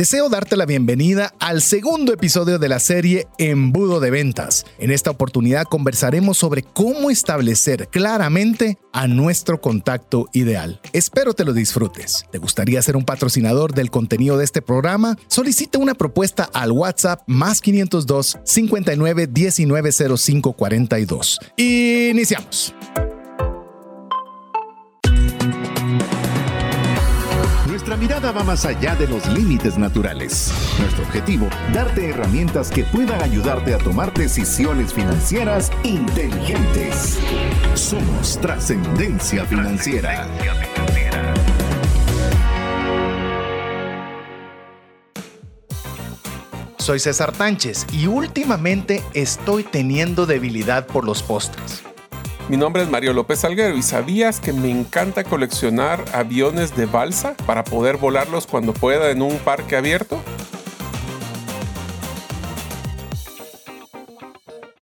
Deseo darte la bienvenida al segundo episodio de la serie Embudo de Ventas. En esta oportunidad conversaremos sobre cómo establecer claramente a nuestro contacto ideal. Espero te lo disfrutes. ¿Te gustaría ser un patrocinador del contenido de este programa? Solicita una propuesta al WhatsApp más 502 59 19 05 42. Iniciamos. Nuestra mirada va más allá de los límites naturales. Nuestro objetivo, darte herramientas que puedan ayudarte a tomar decisiones financieras inteligentes. Somos trascendencia financiera. Soy César Tánchez y últimamente estoy teniendo debilidad por los postres. Mi nombre es Mario López Salguero y ¿sabías que me encanta coleccionar aviones de balsa para poder volarlos cuando pueda en un parque abierto?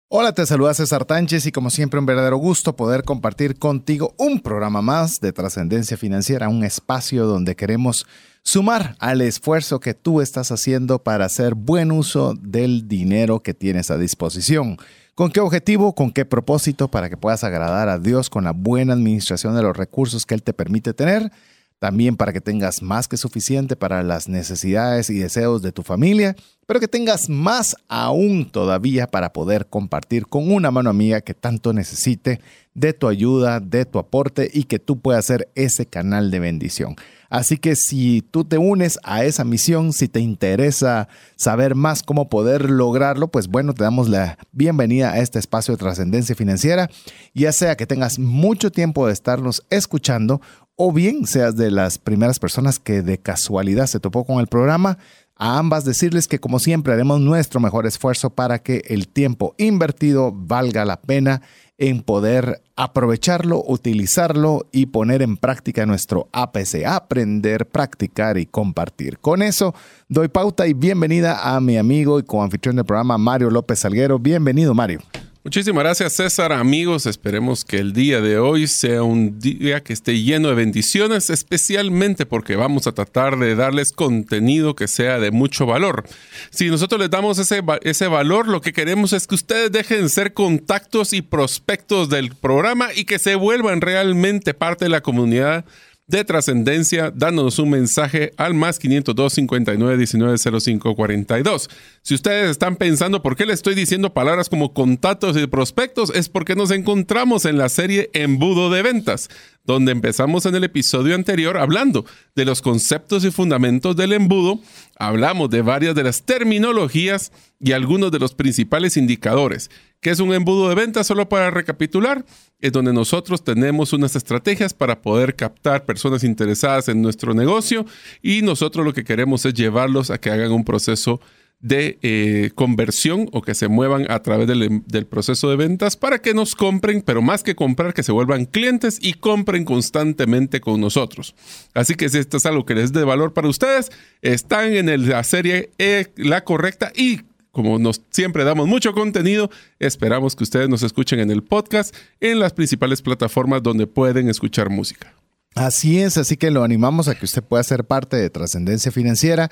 Hola, te saluda César Tánchez y como siempre un verdadero gusto poder compartir contigo un programa más de trascendencia financiera, un espacio donde queremos sumar al esfuerzo que tú estás haciendo para hacer buen uso del dinero que tienes a disposición. ¿Con qué objetivo? ¿Con qué propósito? Para que puedas agradar a Dios con la buena administración de los recursos que Él te permite tener. También para que tengas más que suficiente para las necesidades y deseos de tu familia, pero que tengas más aún todavía para poder compartir con una mano amiga que tanto necesite de tu ayuda, de tu aporte y que tú puedas ser ese canal de bendición. Así que si tú te unes a esa misión, si te interesa saber más cómo poder lograrlo, pues bueno, te damos la bienvenida a este espacio de trascendencia financiera, ya sea que tengas mucho tiempo de estarnos escuchando o bien seas de las primeras personas que de casualidad se topó con el programa. A ambas decirles que como siempre haremos nuestro mejor esfuerzo para que el tiempo invertido valga la pena en poder aprovecharlo, utilizarlo y poner en práctica nuestro APC, aprender, practicar y compartir. Con eso doy pauta y bienvenida a mi amigo y coanfitrión del programa Mario López Salguero. Bienvenido Mario. Muchísimas gracias César, amigos. Esperemos que el día de hoy sea un día que esté lleno de bendiciones, especialmente porque vamos a tratar de darles contenido que sea de mucho valor. Si nosotros les damos ese, ese valor, lo que queremos es que ustedes dejen de ser contactos y prospectos del programa y que se vuelvan realmente parte de la comunidad de trascendencia, dándonos un mensaje al más 502 59 19 05 42. Si ustedes están pensando por qué le estoy diciendo palabras como contactos y prospectos, es porque nos encontramos en la serie Embudo de Ventas, donde empezamos en el episodio anterior hablando de los conceptos y fundamentos del embudo, hablamos de varias de las terminologías y algunos de los principales indicadores. ¿Qué es un embudo de ventas? Solo para recapitular, es donde nosotros tenemos unas estrategias para poder captar personas interesadas en nuestro negocio y nosotros lo que queremos es llevarlos a que hagan un proceso de eh, conversión o que se muevan a través del, proceso de ventas para que nos compren, pero más que comprar, que se vuelvan clientes y compren constantemente con nosotros. Así que si esto es algo que les dé valor para ustedes, están en la serie e, La Correcta y como nos siempre damos mucho contenido, esperamos que ustedes nos escuchen en el podcast en las principales plataformas donde pueden escuchar música. Así es, así que lo animamos a que usted pueda ser parte de Trascendencia Financiera.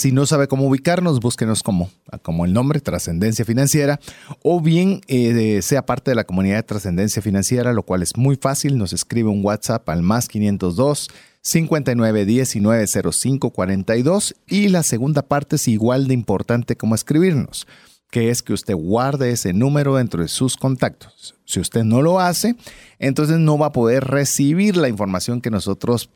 Si no sabe cómo ubicarnos, búsquenos como, como el nombre, Trascendencia Financiera, o bien eh, sea parte de la comunidad de Trascendencia Financiera, lo cual es muy fácil. Nos escribe un WhatsApp al más 502 59190542 y la segunda parte es igual de importante como escribirnos, que es que usted guarde ese número dentro de sus contactos. Si usted no lo hace, entonces no va a poder recibir la información que nosotros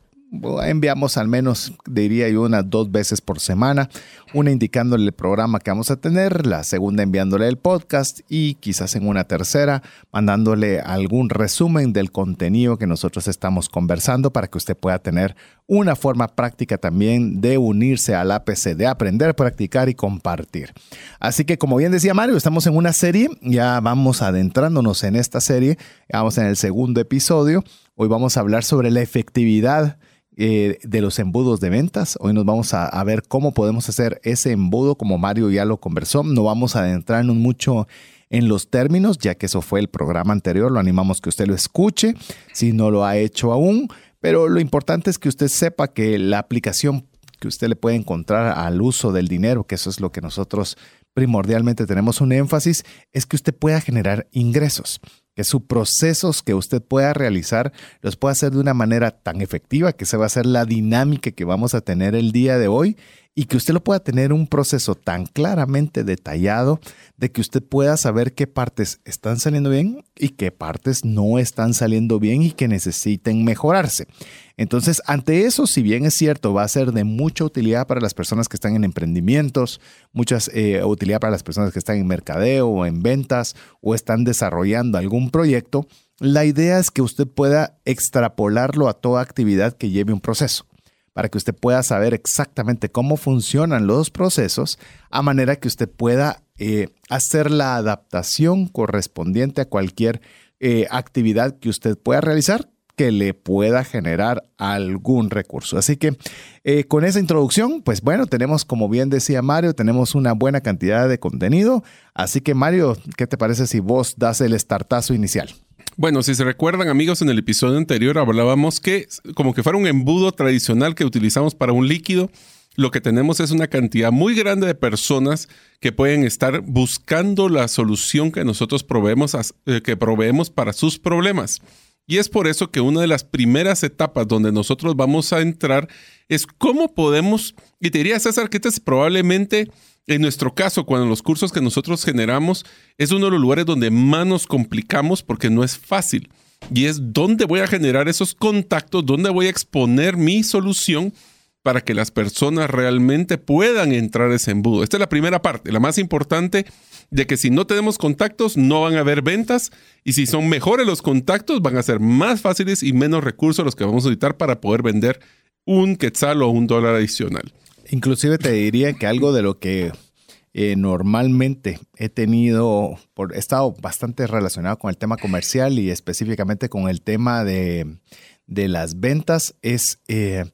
enviamos al menos, diría yo, unas dos veces por semana, una indicándole el programa que vamos a tener, la segunda enviándole el podcast y quizás en una tercera mandándole algún resumen del contenido que nosotros estamos conversando para que usted pueda tener una forma práctica también de unirse al APC, de aprender, practicar y compartir. Así que como bien decía Mario, estamos en una serie, ya vamos adentrándonos en esta serie, vamos en el segundo episodio, hoy vamos a hablar sobre la efectividad eh, de los embudos de ventas. Hoy nos vamos a, ver cómo podemos hacer ese embudo, como Mario ya lo conversó. No vamos a adentrarnos mucho en los términos, ya que eso fue el programa anterior. Lo animamos que usted lo escuche, si no lo ha hecho aún. Pero lo importante es que usted sepa que la aplicación que usted le puede encontrar al uso del dinero, que eso es lo que nosotros primordialmente tenemos un énfasis, es que usted pueda generar ingresos que sus procesos que usted pueda realizar los pueda hacer de una manera tan efectiva que se va a ser la dinámica que vamos a tener el día de hoy y que usted lo pueda tener un proceso tan claramente detallado de que usted pueda saber qué partes están saliendo bien y qué partes no están saliendo bien y que necesiten mejorarse. Entonces, ante eso, si bien es cierto, va a ser de mucha utilidad para las personas que están en emprendimientos, mucha eh, utilidad para las personas que están en mercadeo o en ventas o están desarrollando algún proyecto, la idea es que usted pueda extrapolarlo a toda actividad que lleve un proceso para que usted pueda saber exactamente cómo funcionan los procesos, a manera que usted pueda eh, hacer la adaptación correspondiente a cualquier eh, actividad que usted pueda realizar que le pueda generar algún recurso. Así que eh, con esa introducción, pues bueno, tenemos, como bien decía Mario, tenemos una buena cantidad de contenido. Así que Mario, ¿qué te parece si vos das el startazo inicial? Bueno, si se recuerdan amigos, en el episodio anterior hablábamos que como que fuera un embudo tradicional que utilizamos para un líquido, lo que tenemos es una cantidad muy grande de personas que pueden estar buscando la solución que nosotros proveemos, eh, que proveemos para sus problemas. Y es por eso que una de las primeras etapas donde nosotros vamos a entrar es cómo podemos, y te diría César que este es probablemente en nuestro caso, cuando los cursos que nosotros generamos es uno de los lugares donde más nos complicamos porque no es fácil. Y es dónde voy a generar esos contactos, dónde voy a exponer mi solución para que las personas realmente puedan entrar ese embudo. Esta es la primera parte, la más importante, de que si no tenemos contactos no van a haber ventas y si son mejores los contactos van a ser más fáciles y menos recursos los que vamos a necesitar para poder vender un quetzal o un dólar adicional. Inclusive te diría que algo de lo que eh, normalmente he tenido, por, he estado bastante relacionado con el tema comercial y específicamente con el tema de, las ventas, es eh,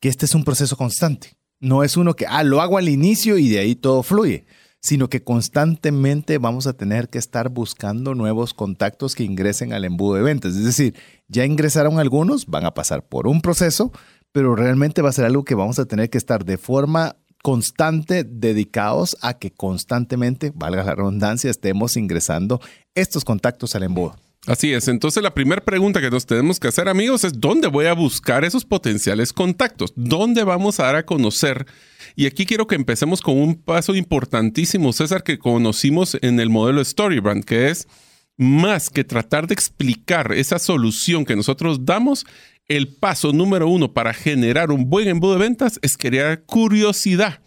que este es un proceso constante. No es uno que, ah, lo hago al inicio y de ahí todo fluye, sino que constantemente vamos a tener que estar buscando nuevos contactos que ingresen al embudo de ventas. Es decir, ya ingresaron algunos, van a pasar por un proceso, pero realmente va a ser algo que vamos a tener que estar de forma constante dedicados a que constantemente, valga la redundancia, estemos ingresando estos contactos al embudo. Así es, entonces la primera pregunta que nos tenemos que hacer amigos es ¿dónde voy a buscar esos potenciales contactos? ¿Dónde vamos a dar a conocer? Y aquí quiero que empecemos con un paso importantísimo, César, que conocimos en el modelo Storybrand, que es más que tratar de explicar esa solución que nosotros damos, el paso número uno para generar un buen embudo de ventas es crear curiosidad.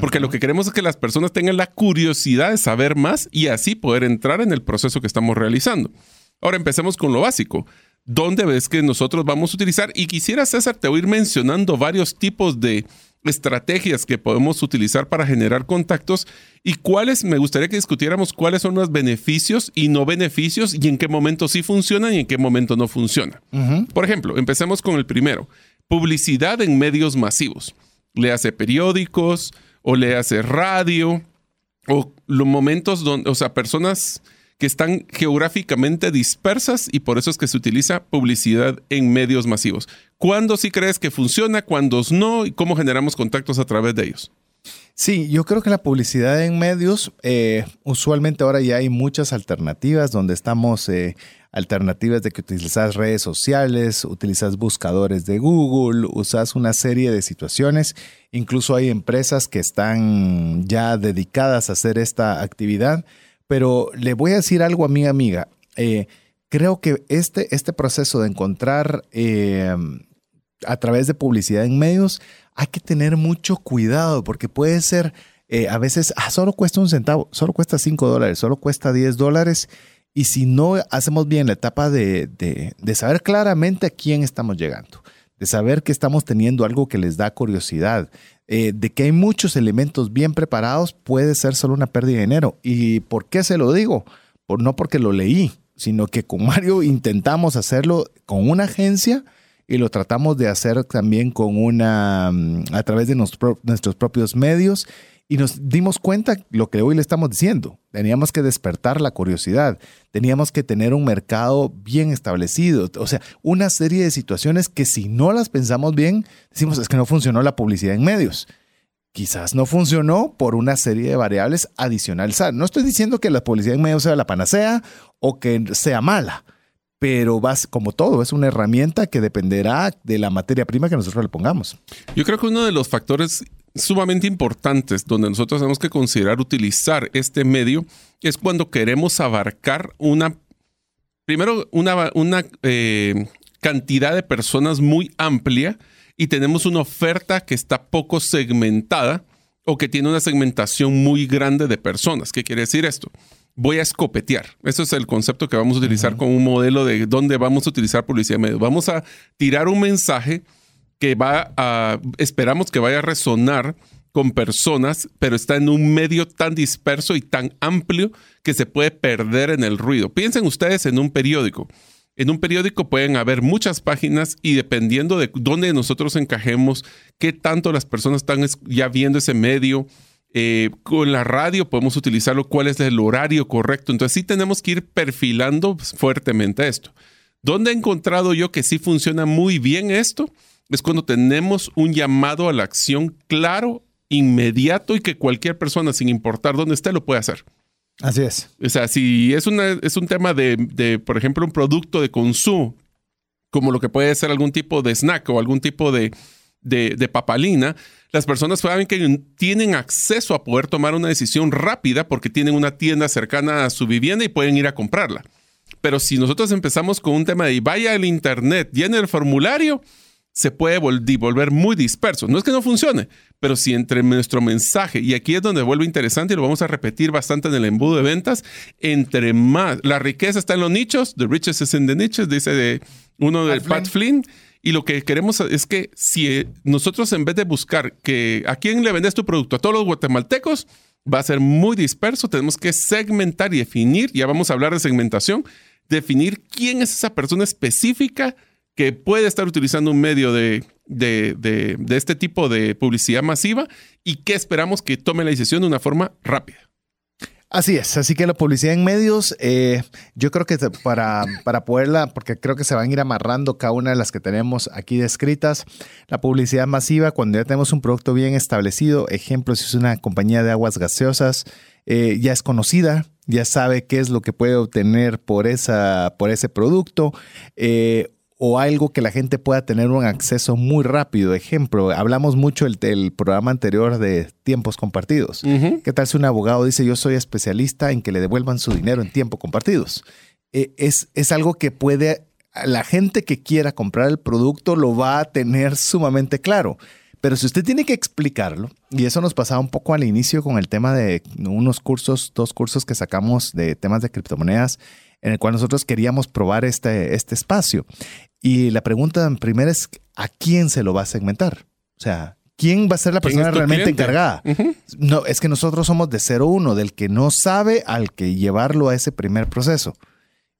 Porque lo que queremos es que las personas tengan la curiosidad de saber más y así poder entrar en el proceso que estamos realizando. Ahora empecemos con lo básico. ¿Dónde ves que nosotros vamos a utilizar? Y quisiera, César, te voy a ir mencionando varios tipos de estrategias que podemos utilizar para generar contactos y cuáles, me gustaría que discutiéramos cuáles son los beneficios y no beneficios y en qué momento sí funcionan y en qué momento no funciona. Por ejemplo, empecemos con el primero, publicidad en medios masivos. Le hace periódicos o le hace radio o los momentos donde, o sea, personas que están geográficamente dispersas y por eso es que se utiliza publicidad en medios masivos. ¿Cuándo sí crees que funciona? ¿Cuándo no? ¿Y cómo generamos contactos a través de ellos? Sí, yo creo que la publicidad en medios, eh, usualmente ahora ya hay muchas alternativas donde estamos, eh, alternativas de que utilizas redes sociales, utilizas buscadores de Google, usas una serie de situaciones, incluso hay empresas que están ya dedicadas a hacer esta actividad pero le voy a decir algo a mi amiga. Eh, creo que este, este proceso de encontrar eh, a través de publicidad en medios, hay que tener mucho cuidado porque puede ser, eh, a veces, ah, solo cuesta un centavo, solo cuesta cinco dólares, solo cuesta 10 dólares. Y si no hacemos bien la etapa de, de saber claramente a quién estamos llegando, de saber que estamos teniendo algo que les da curiosidad, eh, de que hay muchos elementos bien preparados, puede ser solo una pérdida de dinero. ¿Y por qué se lo digo? Por, no porque lo leí, sino que con Mario intentamos hacerlo con una agencia y lo tratamos de hacer también con una mm, a través de nuestros propios medios Y nos dimos cuenta lo que hoy le estamos diciendo. Teníamos que despertar la curiosidad, teníamos que tener un mercado bien establecido, o sea, una serie de situaciones que si no las pensamos bien, decimos es que no funcionó la publicidad en medios. Quizás no funcionó por una serie de variables adicionales. No estoy diciendo que la publicidad en medios sea la panacea o que sea mala, pero vas, como todo, es una herramienta que dependerá de la materia prima que nosotros le pongamos. Yo creo que uno de los factores sumamente importantes donde nosotros tenemos que considerar utilizar este medio es cuando queremos abarcar una, primero, una, una eh, cantidad de personas muy amplia y tenemos una oferta que está poco segmentada o que tiene una segmentación muy grande de personas. ¿Qué quiere decir esto? Voy a escopetear. Eso es el concepto que vamos a utilizar como un modelo de dónde vamos a utilizar publicidad medio. Vamos a tirar un mensaje que va a, esperamos que vaya a resonar con personas, pero está en un medio tan disperso y tan amplio que se puede perder en el ruido. Piensen ustedes en un periódico. En un periódico pueden haber muchas páginas y dependiendo de dónde nosotros encajemos, qué tanto las personas están ya viendo ese medio, eh, con la radio podemos utilizarlo, cuál es el horario correcto. Entonces sí tenemos que ir perfilando fuertemente esto. ¿Dónde he encontrado yo que sí funciona muy bien esto? es cuando tenemos un llamado a la acción claro, inmediato y que cualquier persona, sin importar dónde esté, lo puede hacer. Así es. O sea, si es, una, es un tema de, por ejemplo, un producto de consumo, como lo que puede ser algún tipo de snack o algún tipo de, de, papalina, las personas saben que tienen acceso a poder tomar una decisión rápida porque tienen una tienda cercana a su vivienda y pueden ir a comprarla. Pero si nosotros empezamos con un tema de vaya al internet, llene el formulario, se puede volver muy disperso. No es que no funcione, pero si entre nuestro mensaje, y aquí es donde vuelve interesante y lo vamos a repetir bastante en el embudo de ventas, entre más, la riqueza está en los nichos, the riches is in the niches, dice de uno de Pat, Flynn. Y lo que queremos es que si nosotros en vez de buscar que a quién le vendes tu producto, a todos los guatemaltecos, va a ser muy disperso. Tenemos que segmentar y definir, ya vamos a hablar de segmentación, definir quién es esa persona específica que puede estar utilizando un medio de, de, este tipo de publicidad masiva y que esperamos que tome la decisión de una forma rápida. Así es, así que la publicidad en medios, eh, yo creo que para, para poderla, porque creo que se van a ir amarrando cada una de las que tenemos aquí descritas, la publicidad masiva, cuando ya tenemos un producto bien establecido, ejemplo, si es una compañía de aguas gaseosas, eh, ya es conocida, ya sabe qué es lo que puede obtener por, esa, por ese producto, eh, o algo que la gente pueda tener un acceso muy rápido. Ejemplo, hablamos mucho del, programa anterior de tiempos compartidos. ¿Qué tal si un abogado dice yo soy especialista en que le devuelvan su dinero en tiempo compartidos? E, es, es algo que puede, la gente que quiera comprar el producto lo va a tener sumamente claro. Pero si usted tiene que explicarlo, y eso nos pasaba un poco al inicio con el tema de unos cursos, dos cursos que sacamos de temas de criptomonedas, en el cual nosotros queríamos probar este, este espacio. Y la pregunta primera es, ¿a quién se lo va a segmentar? O sea, ¿quién va a ser la persona realmente encargada? No, es que nosotros somos de 0-1, del que no sabe al que llevarlo a ese primer proceso.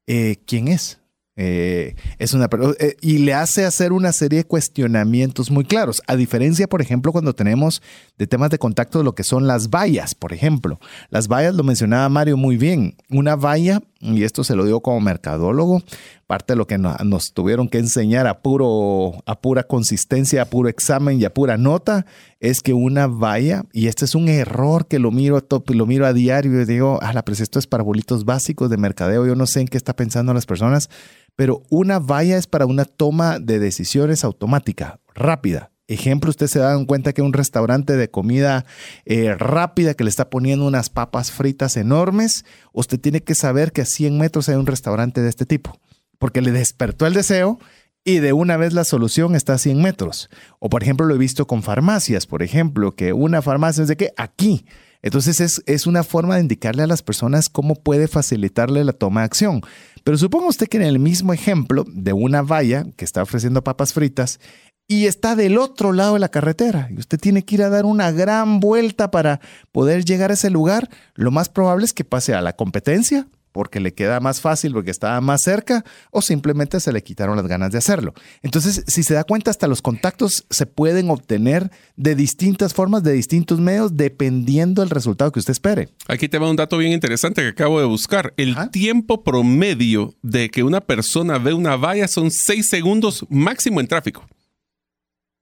Eh, ¿Quién es? Eh, es una eh, y le hace hacer una serie de cuestionamientos muy claros. A diferencia, por ejemplo, cuando tenemos de temas de contacto lo que son las vallas, por ejemplo. Las vallas lo mencionaba Mario muy bien. Una valla, y esto se lo digo como mercadólogo, parte de lo que nos, tuvieron que enseñar a, puro, a pura consistencia, a puro examen y a pura nota, es que una valla, y este es un error que lo miro, lo miro a diario y digo, ah, esto es para bolitos básicos de mercadeo, yo no sé en qué está pensando las personas pero una valla es para una toma de decisiones automática, rápida. Ejemplo, usted se da cuenta que un restaurante de comida eh, rápida que le está poniendo unas papas fritas enormes, usted tiene que saber que a 100 metros hay un restaurante de este tipo, porque le despertó el deseo y de una vez la solución está a 100 metros. O por ejemplo, lo he visto con farmacias, por ejemplo, que una farmacia es de que aquí. Entonces es, es una forma de indicarle a las personas cómo puede facilitarle la toma de acción. Pero suponga usted que en el mismo ejemplo de una valla que está ofreciendo papas fritas y está del otro lado de la carretera y usted tiene que ir a dar una gran vuelta para poder llegar a ese lugar, lo más probable es que pase a la competencia porque le queda más fácil, porque estaba más cerca, o simplemente se le quitaron las ganas de hacerlo. Entonces, si se da cuenta, hasta los contactos se pueden obtener de distintas formas, de distintos medios, dependiendo del resultado que usted espere. Aquí te va un dato bien interesante que acabo de buscar. El tiempo promedio de que una persona ve una valla son seis segundos máximo en tráfico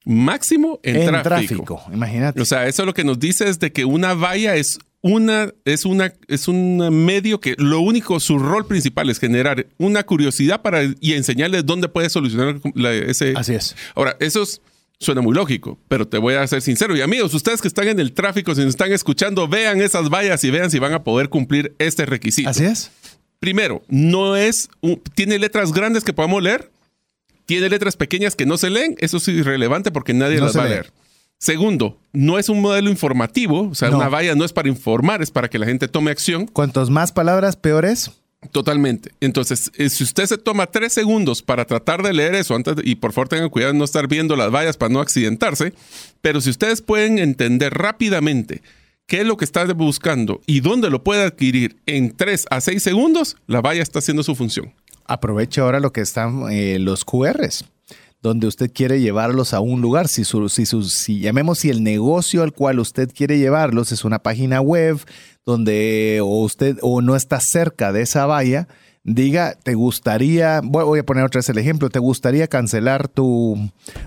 máximo en, tráfico. tráfico. Imagínate. O sea, eso lo que nos dice es de que una valla es una es una es un medio que lo único su rol principal es generar una curiosidad para y enseñarles dónde puede solucionar ese. Así es. Ahora eso suena muy lógico, pero te voy a ser sincero y amigos, ustedes que están en el tráfico, si nos están escuchando, vean esas vallas y vean si van a poder cumplir este requisito. Así es. Primero, no es tiene letras grandes que podamos leer tiene letras pequeñas que no se leen, eso es irrelevante porque nadie las va a leer. Segundo, no es un modelo informativo, o sea, una valla no es para informar, es para que la gente tome acción. Cuantos más palabras, peor es. Totalmente. Entonces, eh, si usted se toma tres segundos para tratar de leer eso, antes, y por favor tengan cuidado de no estar viendo las vallas para no accidentarse, pero si ustedes pueden entender rápidamente qué es lo que está buscando y dónde lo puede adquirir en tres a seis segundos, la valla está haciendo su función aproveche ahora lo que están eh, los QRs donde usted quiere llevarlos a un lugar. Si, si, si llamemos si el negocio al cual usted quiere llevarlos es una página web donde o usted o no está cerca de esa valla, diga, te gustaría, voy a poner otra vez el ejemplo, te gustaría cancelar tu,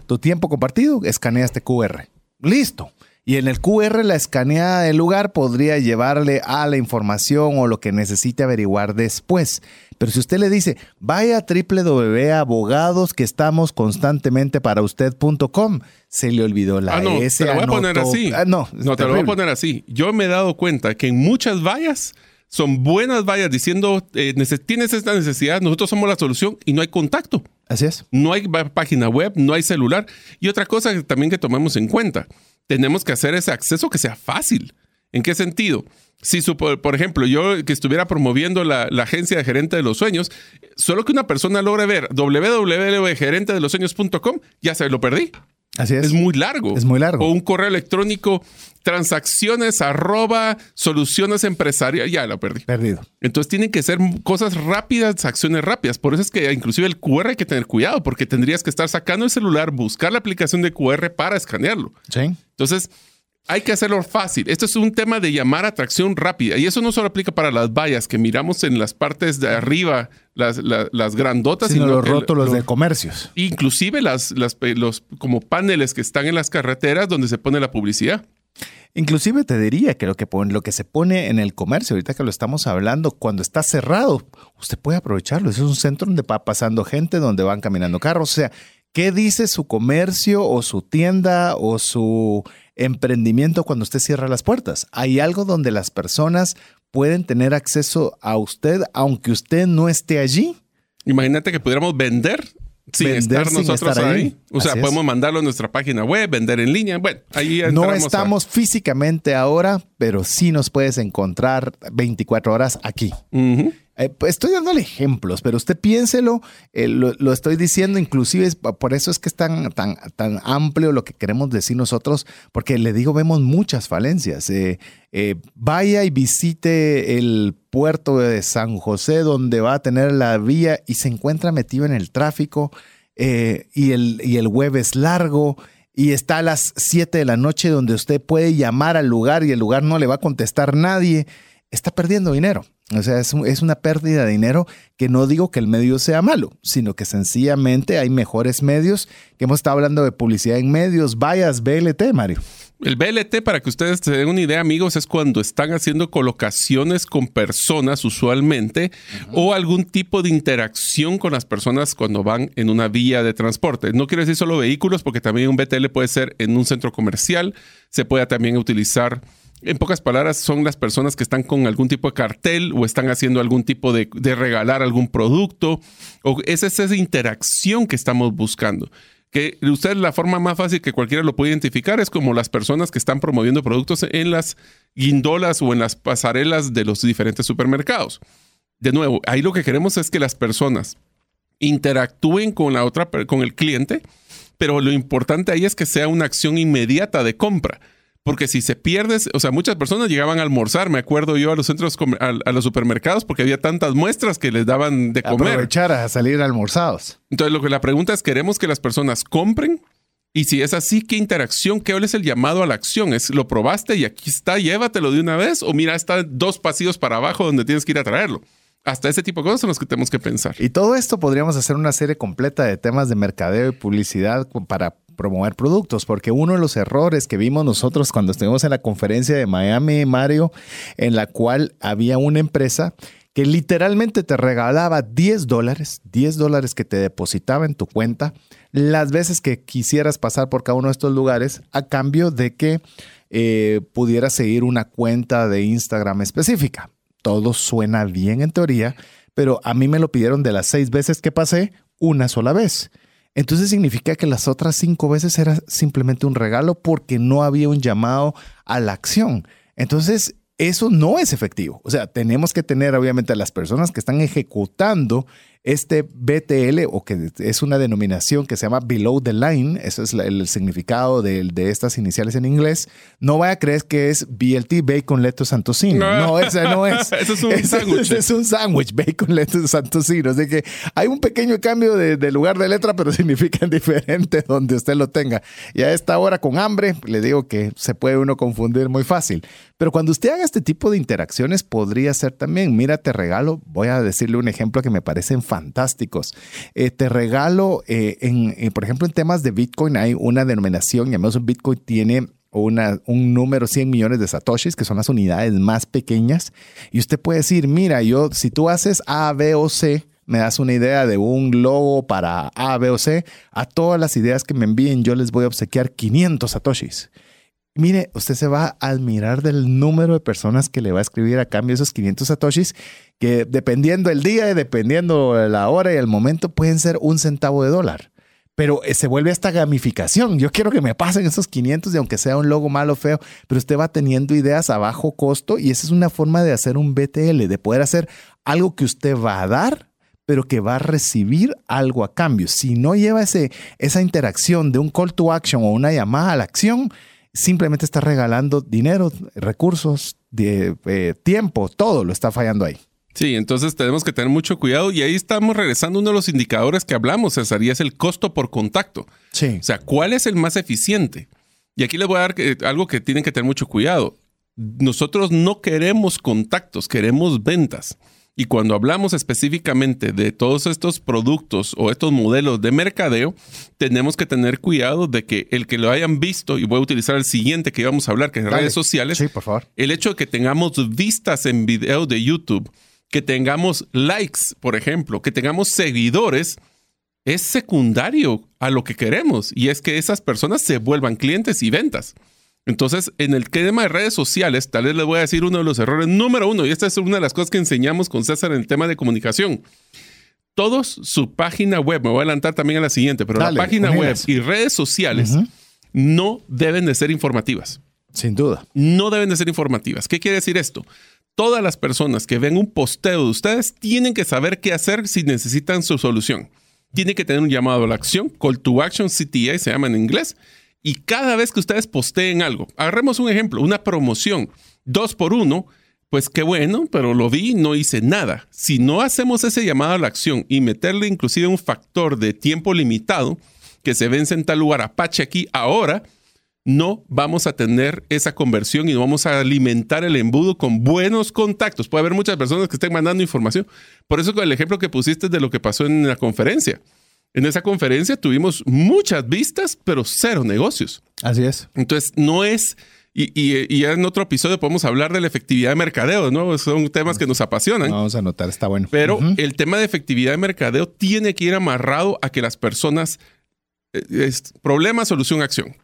tu tiempo compartido, escanea este QR. Listo. Y en el QR la escaneada del lugar podría llevarle a la información o lo que necesite averiguar después. Pero si usted le dice, vaya a www.abogados que estamos constantemente para usted.com, se le olvidó la ah, no, S. Te lo voy a poner así. Ah, no, no te lo voy a poner así. Yo me he dado cuenta que en muchas vallas son buenas vallas diciendo, eh, tienes esta necesidad, nosotros somos la solución y no hay contacto. Así es. No hay página web, no hay celular. Y otra cosa que también que tomemos en cuenta, tenemos que hacer ese acceso que sea fácil. ¿En qué sentido? Si, por ejemplo, yo que estuviera promoviendo la, agencia de gerente de los sueños, solo que una persona logre ver www.gerentedelosueños.com, ya se lo perdí. Así es. Es muy largo. Es muy largo. O un correo electrónico, transacciones arroba soluciones empresariales, ya lo perdí. Perdido. Entonces tienen que ser cosas rápidas, acciones rápidas. Por eso es que inclusive el QR hay que tener cuidado, porque tendrías que estar sacando el celular, buscar la aplicación de QR para escanearlo. Sí. Entonces, hay que hacerlo fácil. Esto es un tema de llamar atracción rápida. Y eso no solo aplica para las vallas que miramos en las partes de arriba, las, las, grandotas, sino, los rótulos de comercios. Inclusive las, las, los como paneles que están en las carreteras donde se pone la publicidad. Inclusive te diría que lo que, lo que se pone en el comercio, ahorita que lo estamos hablando, cuando está cerrado, usted puede aprovecharlo. Es un centro donde va pasando gente, donde van caminando carros. O sea, ¿qué dice su comercio o su tienda o su emprendimiento cuando usted cierra las puertas. Hay algo donde las personas pueden tener acceso a usted aunque usted no esté allí. Imagínate que pudiéramos vender sin estar nosotros ahí. O sea, podemos mandarlo a nuestra página web, vender en línea. Bueno, ahí No estamos físicamente ahora, pero sí nos puedes encontrar 24 horas aquí. Eh, pues, estoy dándole ejemplos, pero usted piénselo, eh, lo, estoy diciendo, inclusive por eso es que es tan, tan, tan amplio lo que queremos decir nosotros, porque le digo, vemos muchas falencias. Eh, vaya y visite el puerto de San José, donde va a tener la vía y se encuentra metido en el tráfico y, el, y el web es largo y está a las 7 de la noche donde usted puede llamar al lugar y el lugar no le va a contestar nadie, está perdiendo dinero. O sea, es, es, una pérdida de dinero que no digo que el medio sea malo, sino que sencillamente hay mejores medios, que hemos estado hablando de publicidad en medios, vayas, BLT, Mario. El BLT, para que ustedes se den una idea, amigos, es cuando están haciendo colocaciones con personas usualmente o algún tipo de interacción con las personas cuando van en una vía de transporte. No quiero decir solo vehículos, porque también un BTL puede ser en un centro comercial, se puede también utilizar en pocas palabras, son las personas que están con algún tipo de cartel o están haciendo algún tipo de, regalar algún producto. O es esa interacción que estamos buscando. Que usted la forma más fácil que cualquiera lo puede identificar es como las personas que están promoviendo productos en las guindolas o en las pasarelas de los diferentes supermercados. De nuevo, ahí lo que queremos es que las personas interactúen con la otra, con el cliente, pero lo importante ahí es que sea una acción inmediata de compra Porque si se pierde, o sea, muchas personas llegaban a almorzar, me acuerdo yo, a los centros, a, los supermercados, porque había tantas muestras que les daban de comer. Aprovechar a salir almorzados. Entonces, lo que la pregunta es, ¿queremos que las personas compren? Y si es así, ¿qué interacción? ¿Qué es el llamado a la acción? ¿Es lo probaste y aquí está, llévatelo de una vez? O mira, está dos pasillos para abajo donde tienes que ir a traerlo. Hasta ese tipo de cosas son los que tenemos que pensar. Y todo esto podríamos hacer una serie completa de temas de mercadeo y publicidad para promover productos, porque uno de los errores que vimos nosotros cuando estuvimos en la conferencia de Miami, Mario, en la cual había una empresa que literalmente te regalaba 10 dólares, 10 dólares que te depositaba en tu cuenta las veces que quisieras pasar por cada uno de estos lugares a cambio de que eh, pudieras seguir una cuenta de Instagram específica. Todo suena bien en teoría, pero a mí me lo pidieron de las seis veces que pasé, una sola vez. Entonces significa que las otras cinco veces era simplemente un regalo porque no había un llamado a la acción. Entonces, eso no es efectivo. O sea, tenemos que tener obviamente a las personas que están ejecutando este BTL, o que es una denominación que se llama Below the Line, eso es el significado de, de estas iniciales en inglés, no vaya a creer que es BLT, Bacon, Lettuce, Santosino. No, no ese no es. eso es un sándwich. es un sándwich, Bacon, Lettuce, Santosino. Así que hay un pequeño cambio de, lugar de letra, pero significan diferente donde usted lo tenga. Y a esta hora con hambre, le digo que se puede uno confundir muy fácil. Pero cuando usted haga este tipo de interacciones, podría ser también, mira, te regalo, voy a decirle un ejemplo que me parece fantásticos. Eh, te regalo, eh, en, eh, por ejemplo, en temas de Bitcoin hay una denominación, llamamos Bitcoin tiene un número 100 millones de satoshis, que son las unidades más pequeñas. Y usted puede decir, mira, yo, si tú haces A, B o C, me das una idea de un logo para A, B o C, a todas las ideas que me envíen yo les voy a obsequiar 500 satoshis. Mire, usted se va a admirar del número de personas que le va a escribir a cambio esos 500 satoshis, que dependiendo el día y dependiendo la hora y el momento, pueden ser un centavo de dólar. Pero eh, se vuelve esta gamificación. Yo quiero que me pasen esos 500 y aunque sea un logo malo feo, pero usted va teniendo ideas a bajo costo y esa es una forma de hacer un BTL, de poder hacer algo que usted va a dar pero que va a recibir algo a cambio. Si no lleva ese, esa interacción de un call to action o una llamada a la acción, simplemente está regalando dinero, recursos, de, eh, tiempo, todo lo está fallando ahí. Sí, entonces tenemos que tener mucho cuidado y ahí estamos regresando a uno de los indicadores que hablamos, César, y es el costo por contacto. Sí. O sea, ¿cuál es el más eficiente? Y aquí les voy a dar algo que tienen que tener mucho cuidado. Nosotros no queremos contactos, queremos ventas. Y cuando hablamos específicamente de todos estos productos o estos modelos de mercadeo, tenemos que tener cuidado de que el que lo hayan visto, y voy a utilizar el siguiente que íbamos a hablar, que es redes sociales, sí, por favor. el hecho de que tengamos vistas en video de YouTube, que tengamos likes, por ejemplo, que tengamos seguidores, es secundario a lo que queremos, y es que esas personas se vuelvan clientes y ventas. Entonces, en el tema de redes sociales, tal vez les voy a decir uno de los errores número uno, y esta es una de las cosas que enseñamos con César en el tema de comunicación. Todos su página web, me voy a adelantar también a la siguiente, pero la página web y redes sociales no deben de ser informativas. Sin duda. No deben de ser informativas. ¿Qué quiere decir esto? Todas las personas que ven un posteo de ustedes tienen que saber qué hacer si necesitan su solución. Tiene que tener un llamado a la acción, call to action, CTA se llama en inglés, y cada vez que ustedes posteen algo, agarremos un ejemplo, una promoción, dos por uno, pues qué bueno, pero lo vi, no hice nada. Si no hacemos ese llamado a la acción y meterle inclusive un factor de tiempo limitado, que se vence en tal lugar, Apache aquí, ahora, no vamos a tener esa conversión y no vamos a alimentar el embudo con buenos contactos. Puede haber muchas personas que estén mandando información. Por eso con el ejemplo que pusiste de lo que pasó en la conferencia. En esa conferencia tuvimos muchas vistas, pero cero negocios. Así es. Entonces, no es... Y, y, en otro episodio podemos hablar de la efectividad de mercadeo, ¿no? Son temas que nos apasionan. Vamos a anotar, está bueno. Pero el tema de efectividad de mercadeo tiene que ir amarrado a que las personas... Eh, es problema, solución, acción.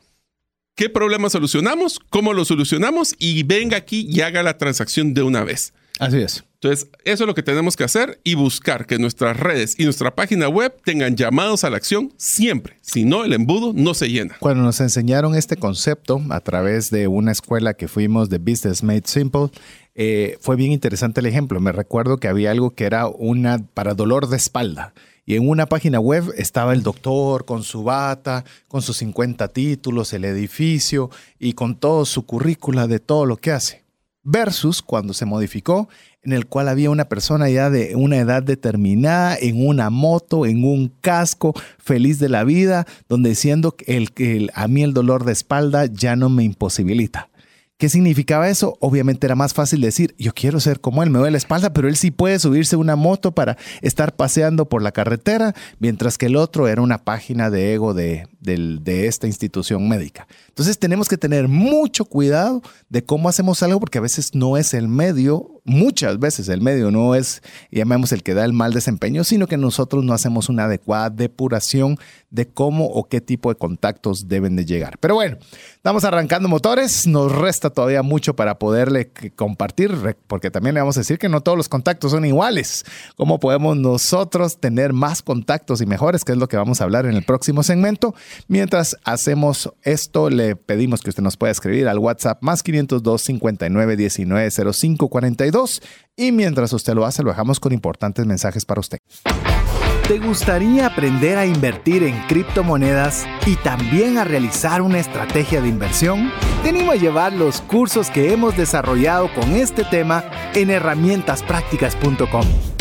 ¿Qué problema solucionamos? ¿Cómo lo solucionamos? Y venga aquí y haga la transacción de una vez. Así es. Entonces, eso es lo que tenemos que hacer y buscar que nuestras redes y nuestra página web tengan llamados a la acción siempre. Si no, el embudo no se llena. Cuando nos enseñaron este concepto a través de una escuela que fuimos de Business Made Simple, eh, fue bien interesante el ejemplo. Me recuerdo que había algo que era una para dolor de espalda Y en una página web estaba el doctor con su bata, con sus 50 títulos, el edificio y con todo su currícula de todo lo que hace. Versus cuando se modificó, en el cual había una persona ya de una edad determinada, en una moto, en un casco, feliz de la vida, donde diciendo que el, a mí el dolor de espalda ya no me imposibilita. ¿Qué significaba eso? Obviamente era más fácil decir, yo quiero ser como él, me duele la espalda, pero él sí puede subirse una moto para estar paseando por la carretera, mientras que el otro era una página de ego de, de esta institución médica. Entonces tenemos que tener mucho cuidado de cómo hacemos algo, porque a veces no es el medio muchas veces el medio no es, llamemos el que da el mal desempeño, sino que nosotros no hacemos una adecuada depuración de cómo o qué tipo de contactos deben de llegar. Pero bueno, estamos arrancando motores, nos resta todavía mucho para poderle compartir, porque también le vamos a decir que no todos los contactos son iguales. ¿Cómo podemos nosotros tener más contactos y mejores? Que es lo que vamos a hablar en el próximo segmento. Mientras hacemos esto, le pedimos que usted nos pueda escribir al WhatsApp más 502 59 19 05 42 y mientras usted lo hace, lo dejamos con importantes mensajes para usted. ¿Te gustaría aprender a invertir en criptomonedas y también a realizar una estrategia de inversión? Te animo a llevar los cursos que hemos desarrollado con este tema en herramientasprácticas.com.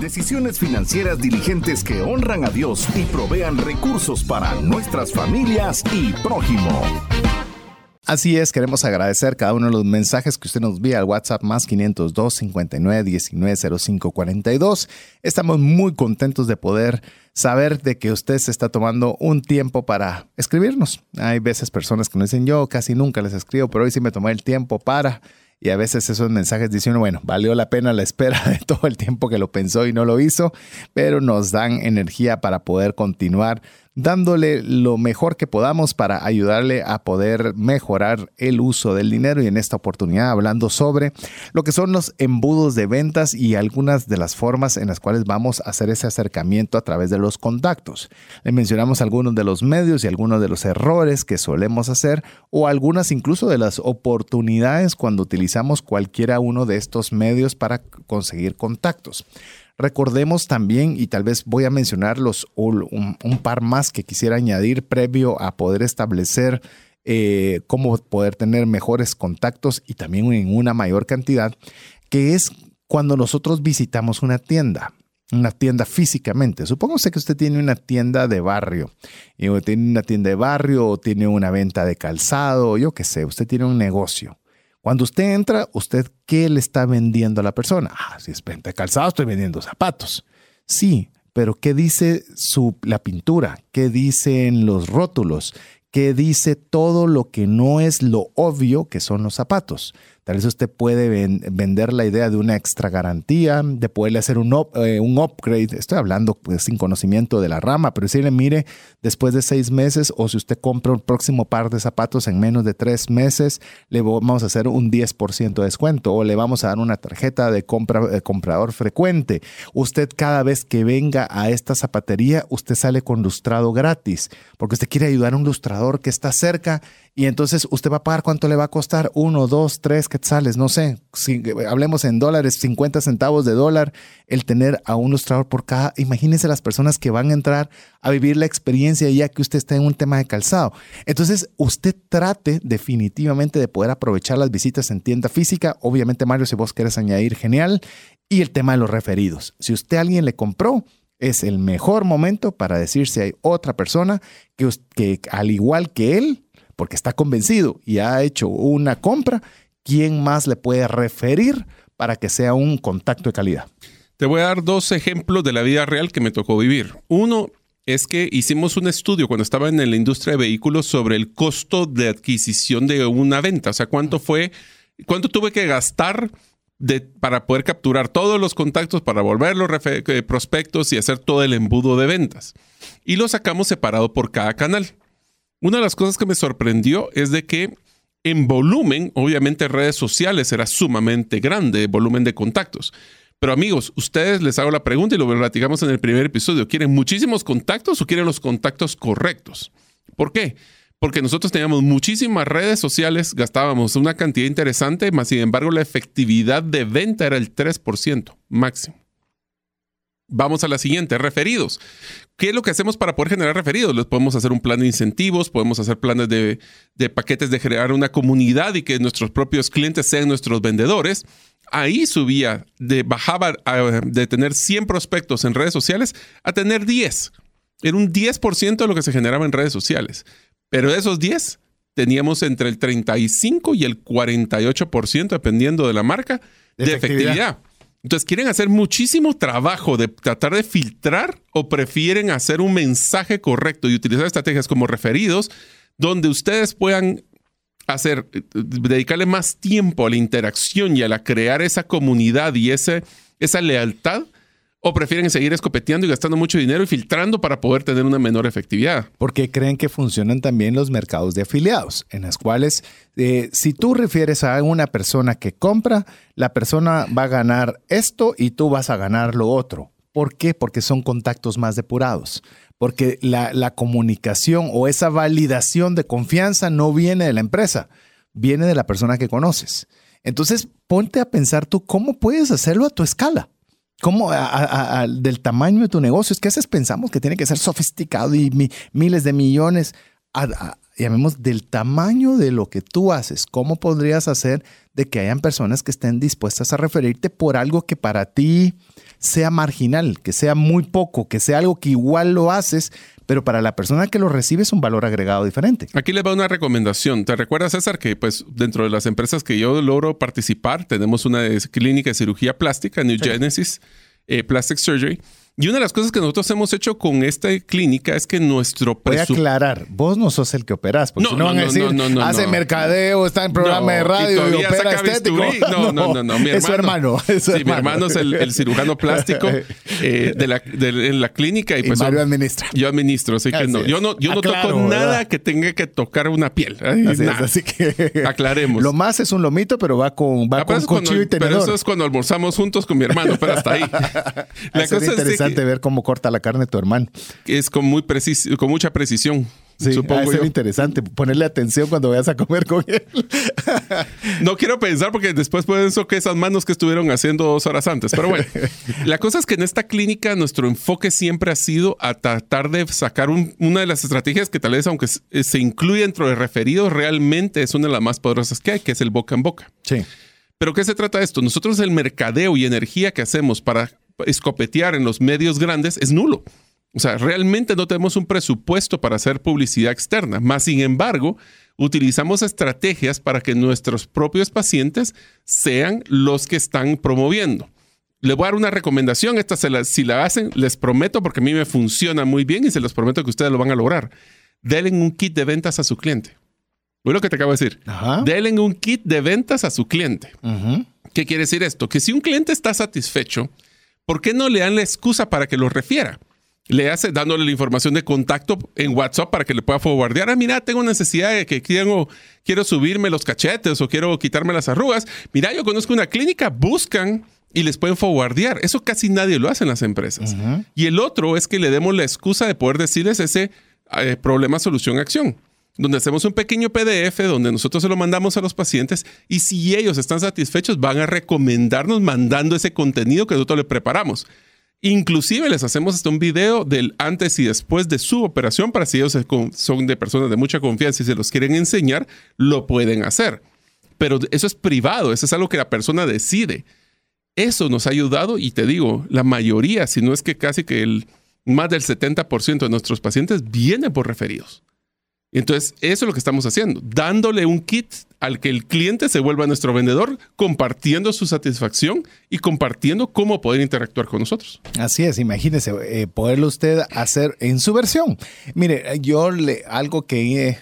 Decisiones financieras diligentes que honran a Dios y provean recursos para nuestras familias y prójimo. Así es, queremos agradecer cada uno de los mensajes que usted nos envía al WhatsApp más 502 59 19 05 42. Estamos muy contentos de poder saber de que usted se está tomando un tiempo para escribirnos. Hay veces personas que nos dicen, yo casi nunca les escribo, pero hoy sí me tomé el tiempo para y a veces esos mensajes dicen, bueno, valió la pena la espera de todo el tiempo que lo pensó y no lo hizo, pero nos dan energía para poder continuar dándole lo mejor que podamos para ayudarle a poder mejorar el uso del dinero y en esta oportunidad hablando sobre lo que son los embudos de ventas y algunas de las formas en las cuales vamos a hacer ese acercamiento a través de los contactos. Le mencionamos algunos de los medios y algunos de los errores que solemos hacer o algunas incluso de las oportunidades cuando utilizamos cualquiera uno de estos medios para conseguir contactos. Recordemos también, y tal vez voy a mencionar un, par más que quisiera añadir previo a poder establecer eh, cómo poder tener mejores contactos y también en una mayor cantidad, que es cuando nosotros visitamos una tienda una tienda físicamente. Supóngase que usted tiene una tienda de barrio, y tiene una tienda de barrio o tiene una venta de calzado, yo qué sé, usted tiene un negocio. Cuando usted entra, ¿usted qué le está vendiendo a la persona? Ah, si es venta calzado, estoy vendiendo zapatos. Sí, pero ¿qué dice su, la pintura? ¿Qué dicen los rótulos? ¿Qué dice todo lo que no es lo obvio que son los zapatos? Tal vez usted puede vender la idea de una extra garantía, de poderle hacer un, eh, un upgrade. Estoy hablando pues, sin conocimiento de la rama, pero si le mire, después de seis meses o si usted compra un próximo par de zapatos en menos de tres meses, le vamos a hacer un 10% de descuento o le vamos a dar una tarjeta de compra, comprador frecuente. Usted cada vez que venga a esta zapatería, usted sale con lustrado gratis porque usted quiere ayudar a un lustrador que está cerca y entonces usted va a pagar cuánto le va a costar, uno, dos, tres quetzales, no sé, si, hablemos en dólares, 50 centavos de dólar, el tener a un ilustrador por cada, imagínense las personas que van a entrar a vivir la experiencia ya que usted está en un tema de calzado. Entonces usted trate definitivamente de poder aprovechar las visitas en tienda física, obviamente Mario, si vos quieres añadir, genial, y el tema de los referidos. Si usted a alguien le compró, es el mejor momento para decir si hay otra persona que, que al igual que él, porque está convencido y ha hecho una compra, ¿quién más le puede referir para que sea un contacto de calidad? Te voy a dar dos ejemplos de la vida real que me tocó vivir. Uno es que hicimos un estudio cuando estaba en la industria de vehículos sobre el costo de adquisición de una venta, o sea, cuánto fue, cuánto tuve que gastar para poder capturar todos los contactos, para volverlos eh, prospectos y hacer todo el embudo de ventas. Y lo sacamos separado por cada canal. Una de las cosas que me sorprendió es de que en volumen, obviamente redes sociales era sumamente grande, volumen de contactos. Pero amigos, ustedes les hago la pregunta y lo platicamos en el primer episodio. ¿Quieren muchísimos contactos o quieren los contactos correctos? ¿Por qué? porque nosotros teníamos muchísimas redes sociales, gastábamos una cantidad interesante, más sin embargo la efectividad de venta era el 3% máximo. Vamos a la siguiente, referidos. ¿Qué es lo que hacemos para poder generar referidos? Les podemos hacer un plan de incentivos, podemos hacer planes de, paquetes de crear una comunidad y que nuestros propios clientes sean nuestros vendedores. Ahí subía, de, bajaba de tener 100 prospectos en redes sociales a tener 10. Era un 10% de lo que se generaba en redes sociales. Pero de esos 10, teníamos entre el 35 y el 48%, dependiendo de la marca, de, efectividad. Entonces, ¿quieren hacer muchísimo trabajo de tratar de filtrar o prefieren hacer un mensaje correcto y utilizar estrategias como referidos donde ustedes puedan hacer, dedicarle más tiempo a la interacción y a la crear esa comunidad y esa lealtad ¿O prefieren seguir escopeteando y gastando mucho dinero y filtrando para poder tener una menor efectividad? Porque creen que funcionan también los mercados de afiliados, en las cuales eh, si tú refieres a una persona que compra, la persona va a ganar esto y tú vas a ganar lo otro. ¿Por qué? Porque son contactos más depurados. Porque la, la comunicación o esa validación de confianza no viene de la empresa, viene de la persona que conoces. Entonces, ponte a pensar tú cómo puedes hacerlo a tu escala. ¿Cómo del tamaño de tu negocio? Es que a veces pensamos que tiene que ser sofisticado y miles de millones. llamemos del tamaño de lo que tú haces. ¿Cómo podrías hacer de que hayan personas que estén dispuestas a referirte por algo que para ti sea marginal, que sea muy poco, que sea algo que igual lo haces, pero para la persona que lo recibe es un valor agregado diferente. Aquí les va una recomendación. ¿Te recuerdas, César, que pues dentro de las empresas que yo logro participar, tenemos una clínica de cirugía plástica, New Genesis eh, Plastic Surgery? Y una de las cosas que nosotros hemos hecho con esta clínica es que nuestro presupuesto. Voy a aclarar, vos no sos el que operás, porque no, si no, van a decir, hace mercadeo, está en programa de radio y, opera estético. No, no, no, no, mi hermano. Es su hermano. sí, mi hermano es el, cirujano plástico eh, de, la, en la clínica. Y, pues, Mario administra. Yo administro, así que no. Yo no, yo no toco nada que tenga que tocar una piel. así, que aclaremos. Lo más es un lomito, pero va con, va con cuchillo y tenedor. Pero eso es cuando almorzamos juntos con mi hermano, pero hasta ahí. La cosa es interesante ver cómo corta la carne tu hermano. Es con, muy con mucha precisión. Sí, supongo ser interesante ponerle atención cuando vayas a comer con él. no quiero pensar porque después pueden ser que esas manos que estuvieron haciendo dos horas antes. Pero bueno, la cosa es que en esta clínica nuestro enfoque siempre ha sido a tratar de sacar una de las estrategias que tal vez, aunque se incluye dentro de referidos, realmente es una de las más poderosas que hay, que es el boca en boca. Sí. Pero ¿qué se trata de esto? Nosotros el mercadeo y energía que hacemos para escopetear en los medios grandes es nulo. O sea, realmente no tenemos un presupuesto para hacer publicidad externa. Más sin embargo, utilizamos estrategias para que nuestros propios pacientes sean los que están promoviendo. Le voy a dar una recomendación. Esta si la hacen, les prometo, porque a mí me funciona muy bien y se los prometo que ustedes lo van a lograr. Denle un kit de ventas a su cliente. Fue lo que te acabo de decir. Denle un kit de ventas a su cliente. ¿Qué quiere decir esto? Que si un cliente está satisfecho, ¿por qué no le dan la excusa para que lo refiera? Le hace dándole la información de contacto en WhatsApp para que le pueda forwardear. Ah, mira, tengo necesidad de que quiero, quiero subirme los cachetes o quiero quitarme las arrugas. Mira, yo conozco una clínica, buscan y les pueden forwardear. Eso casi nadie lo hace en las empresas. Y el otro es que le demos la excusa de poder decirles ese eh, problema, solución, acción donde hacemos un pequeño PDF donde nosotros se lo mandamos a los pacientes y si ellos están satisfechos van a recomendarnos mandando ese contenido que nosotros le preparamos. Inclusive les hacemos hasta un video del antes y después de su operación para si ellos son de personas de mucha confianza y se los quieren enseñar, lo pueden hacer. Pero eso es privado, eso es algo que la persona decide. Eso nos ha ayudado y te digo, la mayoría, si no es que casi que el más del 70% de nuestros pacientes viene por referidos. Entonces, eso es lo que estamos haciendo, dándole un kit al que el cliente se vuelva nuestro vendedor, compartiendo su satisfacción y compartiendo cómo poder interactuar con nosotros. Así es, imagínese eh, poderlo usted hacer en su versión. Mire, yo le, algo que eh,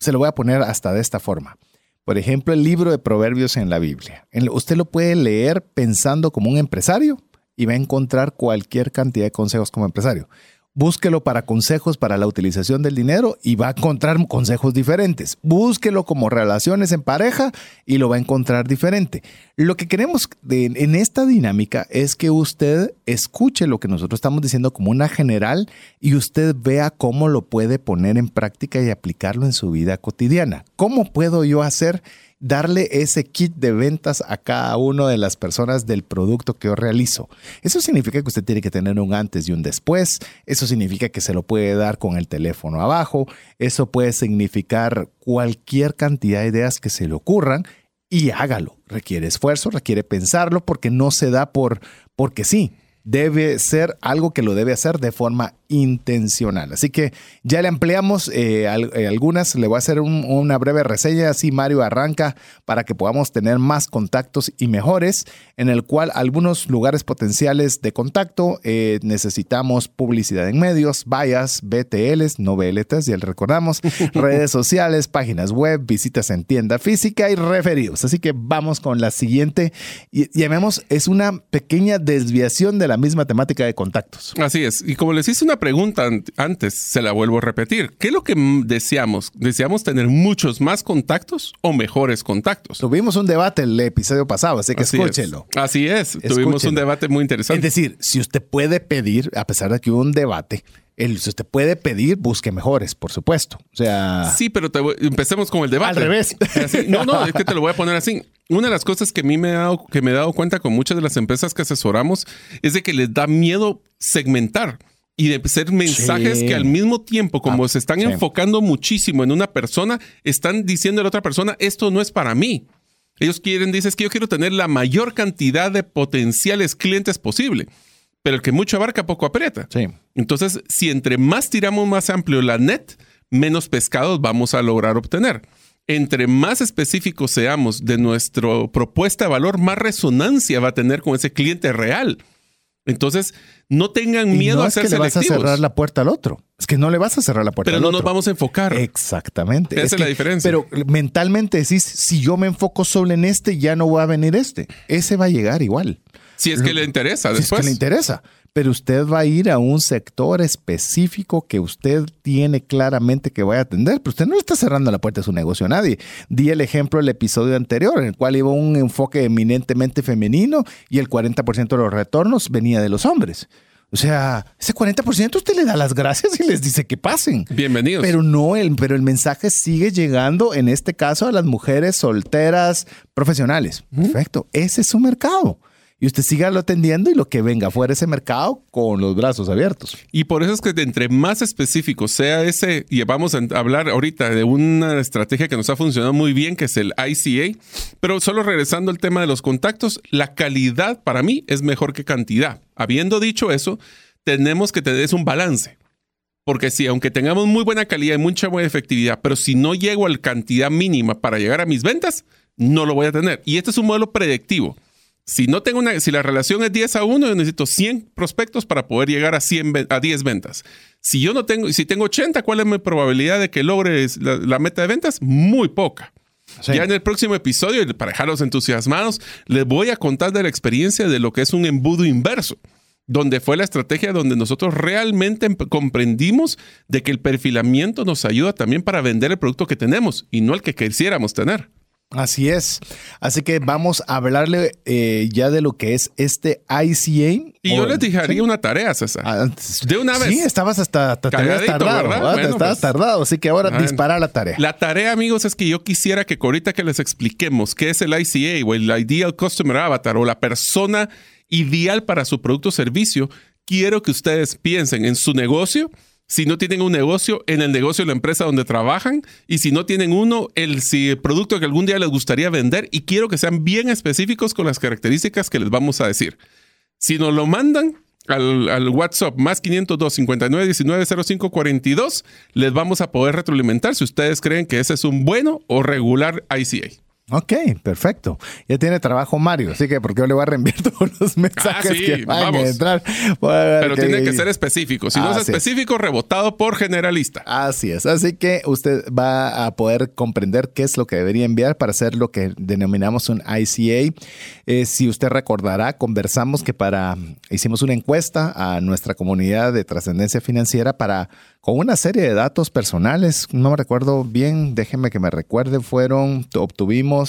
se lo voy a poner hasta de esta forma. Por ejemplo, el libro de Proverbios en la Biblia. Usted lo puede leer pensando como un empresario y va a encontrar cualquier cantidad de consejos como empresario búsquelo para consejos para la utilización del dinero y va a encontrar consejos diferentes. Búsquelo como relaciones en pareja y lo va a encontrar diferente. Lo que queremos en esta dinámica es que usted escuche lo que nosotros estamos diciendo como una general y usted vea cómo lo puede poner en práctica y aplicarlo en su vida cotidiana. ¿Cómo puedo yo hacer darle ese kit de ventas a cada una de las personas del producto que yo realizo. Eso significa que usted tiene que tener un antes y un después. Eso significa que se lo puede dar con el teléfono abajo. Eso puede significar cualquier cantidad de ideas que se le ocurran y hágalo. Requiere esfuerzo, requiere pensarlo porque no se da por porque sí debe ser algo que lo debe hacer de forma intencional. Así que ya le ampliamos eh, eh, algunas, le voy a hacer una breve reseña, así Mario arranca para que podamos tener más contactos y mejores, en el cual algunos lugares potenciales de contacto eh, necesitamos publicidad en medios, vallas, BTLs, no BLTs, ya le recordamos, redes sociales, páginas web, visitas en tienda física y referidos. Así que vamos con la siguiente y llamemos, es una pequeña desviación de la misma temática de contactos. Así es, y como les hice una pregunta antes, se la vuelvo a repetir. ¿Qué es lo que deseamos? ¿Deseamos tener muchos más contactos o mejores contactos? Tuvimos un debate el episodio pasado, así que escúchelo. Así es, tuvimos un debate muy interesante. Es decir, si usted puede pedir, a pesar de que hubo un debate, el, si usted puede pedir, busque mejores, por supuesto. O sea. Sí, pero empecemos con el debate. Al revés. no, no, es que te lo voy a poner así. Una de las cosas que a mí me he dado, que me he dado cuenta con muchas de las empresas que asesoramos es de que les da miedo segmentar y de ser mensajes que al mismo tiempo, como ah, se están enfocando muchísimo en una persona, están diciendo a la otra persona, esto no es para mí. Ellos quieren, dices que yo quiero tener la mayor cantidad de potenciales clientes posible, pero el que mucho abarca poco aprieta. Entonces, si entre más tiramos más amplio la net, menos pescados vamos a lograr obtener. Entre más específicos seamos de nuestra propuesta de valor, más resonancia va a tener con ese cliente real. Entonces, no tengan miedo no a ser es que le vas a cerrar la puerta al otro. Es que no le vas a cerrar la puerta al otro. Pero no nos vamos a enfocar. Exactamente. Esa es, la diferencia. Pero mentalmente decís, si yo me enfoco solo en este, ya no va a venir este. Ese va a llegar igual. Si es que le interesa después. Si es que le interesa pero usted va a ir a un sector específico que usted tiene claramente que va a atender, pero usted no está cerrando la puerta de su negocio a nadie. Di el ejemplo del episodio anterior, en el cual iba un enfoque eminentemente femenino y el 40% de los retornos venía de los hombres. O sea, ese 40% usted le da las gracias y les dice que pasen. Bienvenidos. Pero no, el, pero el mensaje sigue llegando, en este caso, a las mujeres solteras profesionales. Perfecto. Ese es su mercado y usted siga lo atendiendo y lo que venga fuera ese mercado con los brazos abiertos. Y por eso es que entre más específico sea ese, y vamos a hablar ahorita de una estrategia que nos ha funcionado muy bien, que es el ICA, pero solo regresando al tema de los contactos, la calidad para mí es mejor que cantidad. Habiendo dicho eso, tenemos que tener un balance. Porque si, aunque tengamos muy buena calidad y mucha buena efectividad, pero si no llego a la cantidad mínima para llegar a mis ventas, no lo voy a tener. Y este es un modelo predictivo. Si no tengo una, si la relación es 10 a 1, yo necesito 100 prospectos para poder llegar a 100 a 10 ventas. Si yo no tengo, si tengo 80, ¿cuál es mi probabilidad de que logre la, meta de ventas? Muy poca. Ya en el próximo episodio, para dejarlos entusiasmados, les voy a contar de la experiencia de lo que es un embudo inverso, donde fue la estrategia donde nosotros realmente comprendimos de que el perfilamiento nos ayuda también para vender el producto que tenemos y no el que quisiéramos tener. Así es. Así que vamos a hablarle eh, ya de lo que es este ICA. Y yo les dejaría una tarea, César. Ah, de una vez. Sí, estabas hasta, tardado. estabas pues. tardado. Así que ahora dispara la tarea. La tarea, amigos, es que yo quisiera que ahorita que les expliquemos qué es el ICA o el Ideal Customer Avatar o la persona ideal para su producto o servicio, quiero que ustedes piensen en su negocio si no tienen un negocio, en el negocio de la empresa donde trabajan, y si no tienen uno, el, si producto que algún día les gustaría vender, y quiero que sean bien específicos con las características que les vamos a decir. Si nos lo mandan al, WhatsApp más 502 59 19 05 42, les vamos a poder retroalimentar si ustedes creen que ese es un bueno o regular ICA. Ok, perfecto. Ya tiene trabajo Mario, así que porque yo le voy a reenviar todos los mensajes Ah, sí, que van a vamos. entrar. A Pero tiene que ser específico. Si no es es. específico, rebotado por generalista. Así es. Así que usted va a poder comprender qué es lo que debería enviar para hacer lo que denominamos un ICA. Eh, si usted recordará, conversamos que para hicimos una encuesta a nuestra comunidad de trascendencia financiera para con una serie de datos personales. No me recuerdo bien. Déjeme que me recuerde. Fueron obtuvimos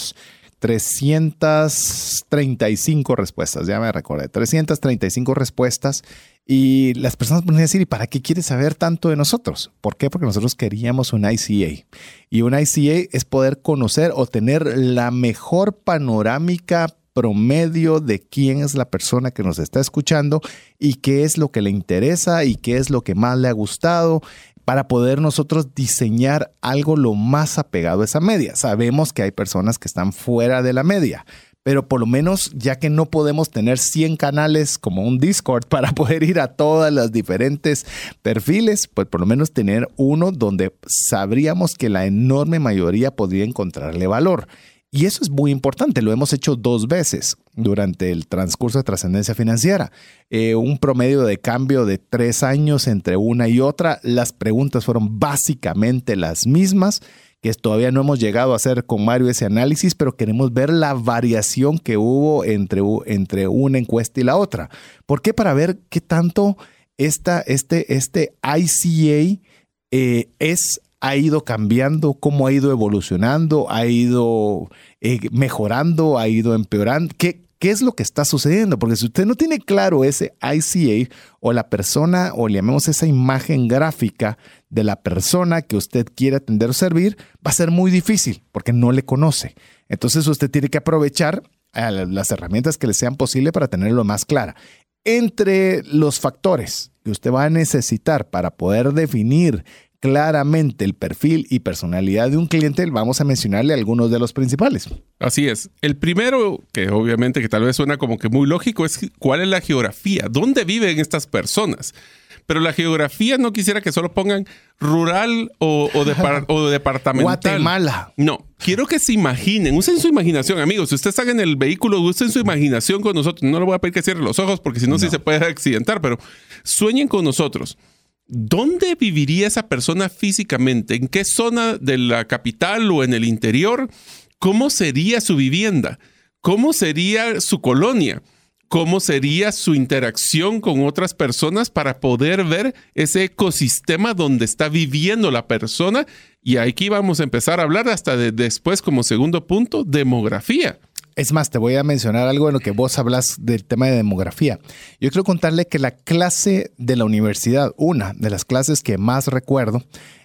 335 respuestas, ya me recordé, 335 respuestas y las personas pueden decir, ¿y para qué quieres saber tanto de nosotros? ¿Por qué? Porque nosotros queríamos un ICA y un ICA es poder conocer o tener la mejor panorámica promedio de quién es la persona que nos está escuchando y qué es lo que le interesa y qué es lo que más le ha gustado para poder nosotros diseñar algo lo más apegado a esa media. Sabemos que hay personas que están fuera de la media, pero por lo menos ya que no podemos tener 100 canales como un Discord para poder ir a todas las diferentes perfiles, pues por lo menos tener uno donde sabríamos que la enorme mayoría podría encontrarle valor. Y eso es muy importante, lo hemos hecho dos veces durante el transcurso de trascendencia financiera. Eh, un promedio de cambio de tres años entre una y otra. Las preguntas fueron básicamente las mismas, que todavía no hemos llegado a hacer con Mario ese análisis, pero queremos ver la variación que hubo entre, entre una encuesta y la otra. ¿Por qué? Para ver qué tanto esta, este, este ICA eh, es ha ido cambiando, cómo ha ido evolucionando, ha ido eh, mejorando, ha ido empeorando. ¿Qué, ¿Qué es lo que está sucediendo? Porque si usted no tiene claro ese ICA o la persona, o llamemos esa imagen gráfica de la persona que usted quiere atender o servir, va a ser muy difícil porque no le conoce. Entonces usted tiene que aprovechar a las herramientas que le sean posibles para tenerlo más clara. Entre los factores que usted va a necesitar para poder definir claramente el perfil y personalidad de un cliente, vamos a mencionarle algunos de los principales. Así es. El primero, que obviamente que tal vez suena como que muy lógico, es cuál es la geografía, dónde viven estas personas. Pero la geografía no quisiera que solo pongan rural o, o, depar- o departamental. Guatemala. No, quiero que se imaginen, usen su imaginación, amigos. Si ustedes están en el vehículo, usen su imaginación con nosotros. No le voy a pedir que cierren los ojos porque si no, sí se puede accidentar, pero sueñen con nosotros. ¿Dónde viviría esa persona físicamente? ¿En qué zona de la capital o en el interior? ¿Cómo sería su vivienda? ¿Cómo sería su colonia? ¿Cómo sería su interacción con otras personas para poder ver ese ecosistema donde está viviendo la persona? Y aquí vamos a empezar a hablar hasta de después como segundo punto, demografía. Es más, te voy a mencionar algo en lo que vos hablas del tema de demografía. Yo quiero contarle que la clase de la universidad, una de las clases que más recuerdo,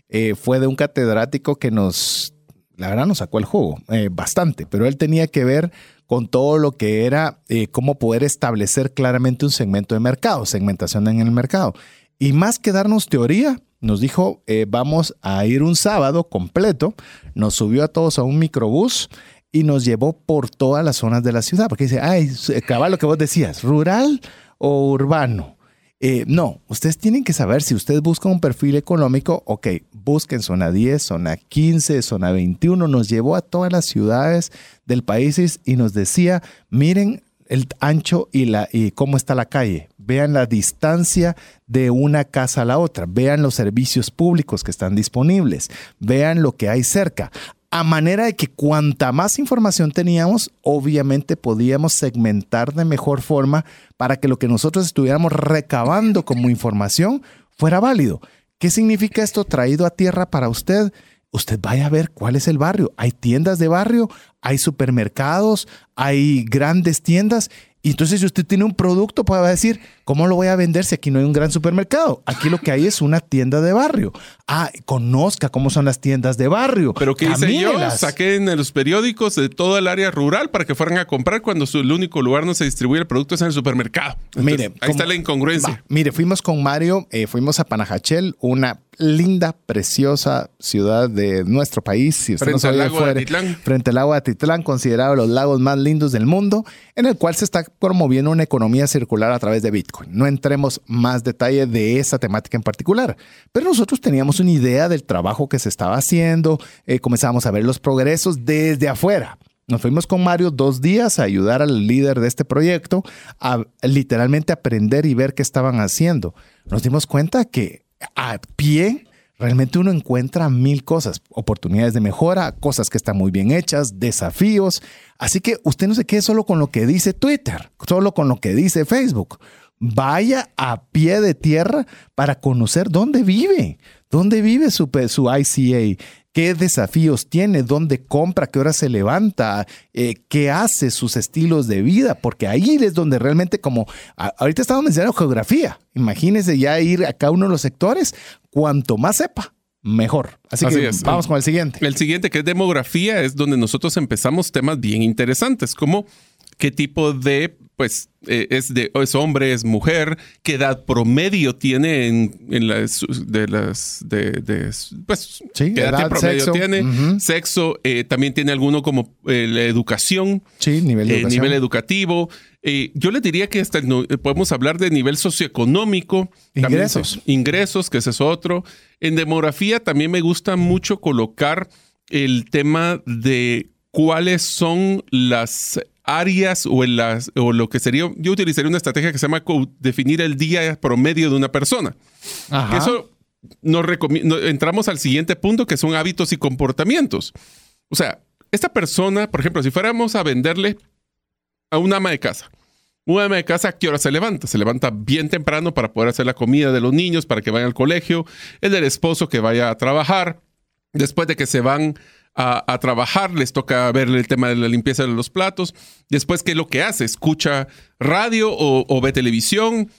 eh, fue de un catedrático que nos, la verdad, nos sacó el juego eh, bastante, pero él tenía que ver con todo lo que era eh, cómo poder establecer claramente un segmento de mercado, segmentación en el mercado. Y más que darnos teoría, nos dijo, eh, vamos a ir un sábado completo, nos subió a todos a un microbús y nos llevó por todas las zonas de la ciudad, porque dice, ay, cabal lo que vos decías, rural o urbano. Eh, no, ustedes tienen que saber si ustedes buscan un perfil económico, ok, busquen zona 10, zona 15, zona 21, nos llevó a todas las ciudades del país y nos decía, miren el ancho y, la, y cómo está la calle, vean la distancia de una casa a la otra, vean los servicios públicos que están disponibles, vean lo que hay cerca a manera de que cuanta más información teníamos, obviamente podíamos segmentar de mejor forma para que lo que nosotros estuviéramos recabando como información fuera válido. ¿Qué significa esto traído a tierra para usted? Usted vaya a ver cuál es el barrio. Hay tiendas de barrio, hay supermercados, hay grandes tiendas. Y entonces si usted tiene un producto, pues va a decir, ¿cómo lo voy a vender si aquí no hay un gran supermercado? Aquí lo que hay es una tienda de barrio. Ah, conozca cómo son las tiendas de barrio. Pero ¿qué hice yo? Saqué en los periódicos de todo el área rural para que fueran a comprar cuando su, el único lugar donde se distribuye el producto es en el supermercado. Entonces, Mire, ahí como- está la incongruencia. Va, mire, fuimos con Mario, eh, fuimos a Panajachel, una linda, preciosa ciudad de nuestro país. Si usted Frente no al lago de fuera- Atitlán. Frente al lago de Atitlán, considerado los lagos más lindos del mundo, en el cual se está promoviendo una economía circular a través de Bitcoin. No entremos más detalle de esa temática en particular, pero nosotros teníamos una idea del trabajo que se estaba haciendo, eh, comenzamos a ver los progresos desde afuera. Nos fuimos con Mario dos días a ayudar al líder de este proyecto a literalmente aprender y ver qué estaban haciendo. Nos dimos cuenta que a pie realmente uno encuentra mil cosas, oportunidades de mejora, cosas que están muy bien hechas, desafíos. Así que usted no se quede solo con lo que dice Twitter, solo con lo que dice Facebook. Vaya a pie de tierra para conocer dónde vive, dónde vive su, su ICA, qué desafíos tiene, dónde compra, qué hora se levanta, eh, qué hace, sus estilos de vida, porque ahí es donde realmente como, ahorita estamos mencionando geografía, imagínense ya ir a cada uno de los sectores, cuanto más sepa, mejor. Así, que vamos con el siguiente. El siguiente, que es demografía, es donde nosotros empezamos temas bien interesantes, como qué tipo de pues eh, es de es hombre, es mujer, qué edad promedio tiene en, las de las de, pues qué edad, promedio tiene, sexo, eh, también tiene alguno como eh, la educación, sí, nivel, nivel educativo. yo le diría que hasta podemos hablar de nivel socioeconómico, ingresos, ingresos, que ese es otro. En demografía también me gusta mucho colocar el tema de cuáles son las áreas o, en las, o lo que sería, yo utilizaría una estrategia que se llama definir el día promedio de una persona. Eso nos entramos al siguiente punto que son hábitos y comportamientos. O sea, esta persona, por ejemplo, si fuéramos a venderle a una ama de casa, una ama de casa, ¿a qué hora se levanta? Se levanta bien temprano para poder hacer la comida de los niños, para que vayan al colegio, el del esposo que vaya a trabajar, después de que se van a, trabajar, les toca ver el tema de la limpieza de los platos. Después, ¿qué es lo que hace? ¿Escucha radio o, ve televisión?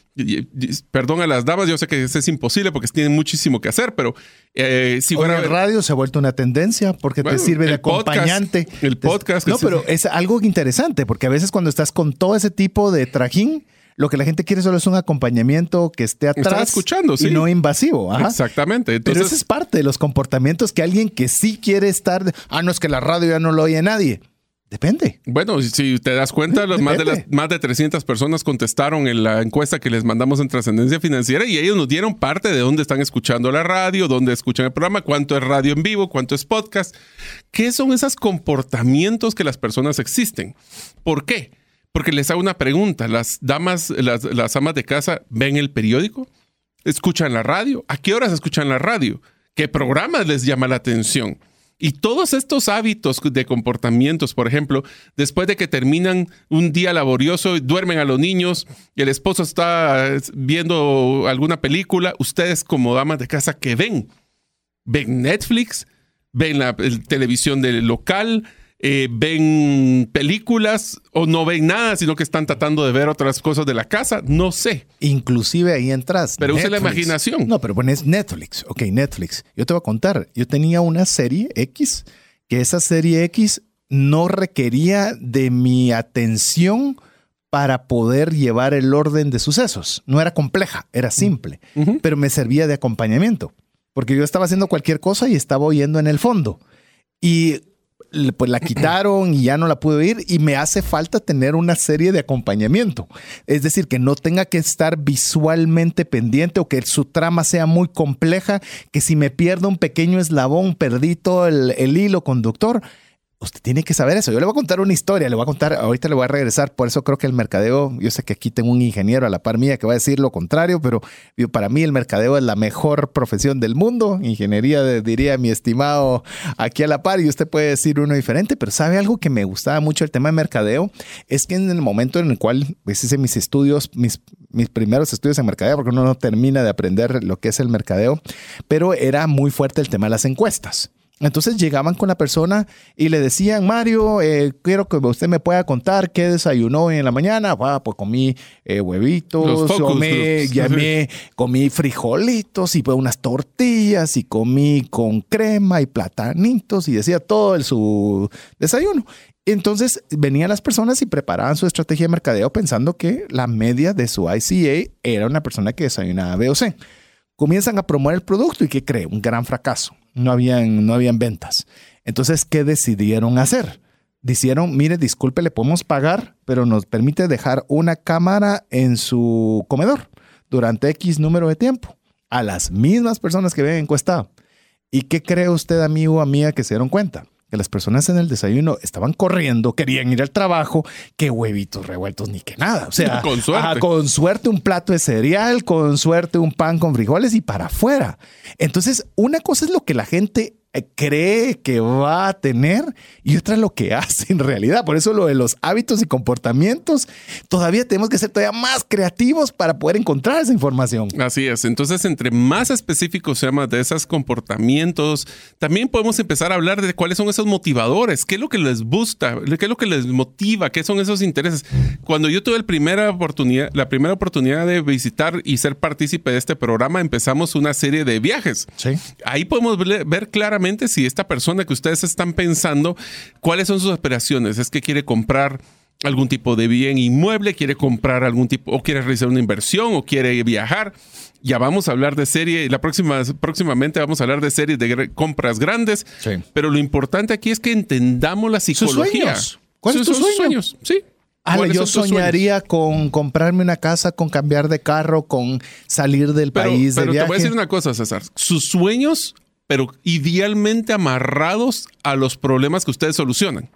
perdón a las damas, yo sé que es imposible porque tienen muchísimo que hacer, pero eh, si fuera... El radio se ha vuelto una tendencia porque te sirve de acompañante. el podcast. No, pero es algo interesante porque a veces cuando estás con todo ese tipo de trajín, lo que la gente quiere solo es un acompañamiento que esté atrás escuchando, y no invasivo. Exactamente. Pero ese es parte de los comportamientos que alguien que sí quiere estar, ah, no es que la radio ya no lo oye nadie. Depende. Bueno, si te das cuenta, más, de las, más de 300 personas contestaron en la encuesta que les mandamos en Trascendencia Financiera y ellos nos dieron parte de dónde están escuchando la radio, dónde escuchan el programa, cuánto es radio en vivo, cuánto es podcast. ¿Qué son esos comportamientos que las personas existen? ¿Por qué? Porque les hago una pregunta. ¿Las damas, las, amas de casa ven el periódico? ¿Escuchan la radio? ¿A qué horas escuchan la radio? ¿Qué programas les llama la atención? Y todos estos hábitos de comportamientos, por ejemplo, después de que terminan un día laborioso, duermen a los niños y el esposo está viendo alguna película, ustedes como damas de casa, ¿qué ven? ¿Ven Netflix? ¿Ven la televisión del local? Eh, ven películas o no ven nada, sino que están tratando de ver otras cosas de la casa, no sé. Inclusive ahí entras. Pero use la imaginación. No, pero pones Netflix. Ok, Netflix. Yo te voy a contar. Yo tenía una serie X, que esa serie X no requería de mi atención para poder llevar el orden de sucesos. No era compleja, era simple, pero me servía de acompañamiento, porque yo estaba haciendo cualquier cosa y estaba oyendo en el fondo. Y pues la quitaron y ya no la pude oír y me hace falta tener una serie de acompañamiento. Es decir, que no tenga que estar visualmente pendiente o que su trama sea muy compleja, que si me pierdo un pequeño eslabón, perdí todo el, el hilo conductor Usted tiene que saber eso. Yo le voy a contar una historia, le voy a contar, ahorita le voy a regresar, por eso creo que el mercadeo, yo sé que aquí tengo un ingeniero a la par mía que va a decir lo contrario, pero para mí el mercadeo es la mejor profesión del mundo. Ingeniería, diría mi estimado aquí a la par, y usted puede decir uno diferente, pero sabe algo que me gustaba mucho el tema de mercadeo, es que en el momento en el cual pues, hice mis estudios, mis, mis primeros estudios en mercadeo, porque uno no termina de aprender lo que es el mercadeo, pero era muy fuerte el tema de las encuestas. Entonces llegaban con la persona y le decían, Mario, eh, quiero que usted me pueda contar qué desayunó en la mañana. Ah, pues comí eh, huevitos, comí, comí frijolitos y pues unas tortillas y comí con crema y platanitos y decía todo el, su desayuno. Entonces venían las personas y preparaban su estrategia de mercadeo pensando que la media de su ICA era una persona que desayunaba B o C. Comienzan a promover el producto y ¿qué cree? Un gran fracaso no habían, no habían ventas. Entonces, ¿qué decidieron hacer? Dijeron, mire, disculpe, le podemos pagar, pero nos permite dejar una cámara en su comedor durante X número de tiempo a las mismas personas que habían encuestado. ¿Y qué cree usted, amigo o amiga, que se dieron cuenta? Que las personas en el desayuno estaban corriendo, querían ir al trabajo, que huevitos revueltos ni que nada. O sea, con suerte. con suerte un plato de cereal, con suerte un pan con frijoles y para afuera. Entonces, una cosa es lo que la gente cree que va a tener y otra lo que hace en realidad. Por eso lo de los hábitos y comportamientos, todavía tenemos que ser todavía más creativos para poder encontrar esa información. Así es. Entonces, entre más específicos seamos de esos comportamientos, también podemos empezar a hablar de cuáles son esos motivadores, qué es lo que les gusta, qué es lo que les motiva, qué son esos intereses. Cuando yo tuve el primera oportunidad, la primera oportunidad de visitar y ser partícipe de este programa, empezamos una serie de viajes. Sí. Ahí podemos ver claramente si esta persona que ustedes están pensando, cuáles son sus aspiraciones. Es que quiere comprar algún tipo de bien inmueble, quiere comprar algún tipo, o quiere realizar una inversión, o quiere viajar. Ya vamos a hablar de serie, la próxima, próximamente vamos a hablar de series de compras grandes. Pero lo importante aquí es que entendamos la psicología. ¿Cuáles son sus sueños? Sí. yo soñaría con comprarme una casa, con cambiar de carro, con salir del país. Pero te voy a decir una cosa, César. Sus sueños pero idealmente amarrados a los problemas que ustedes solucionan.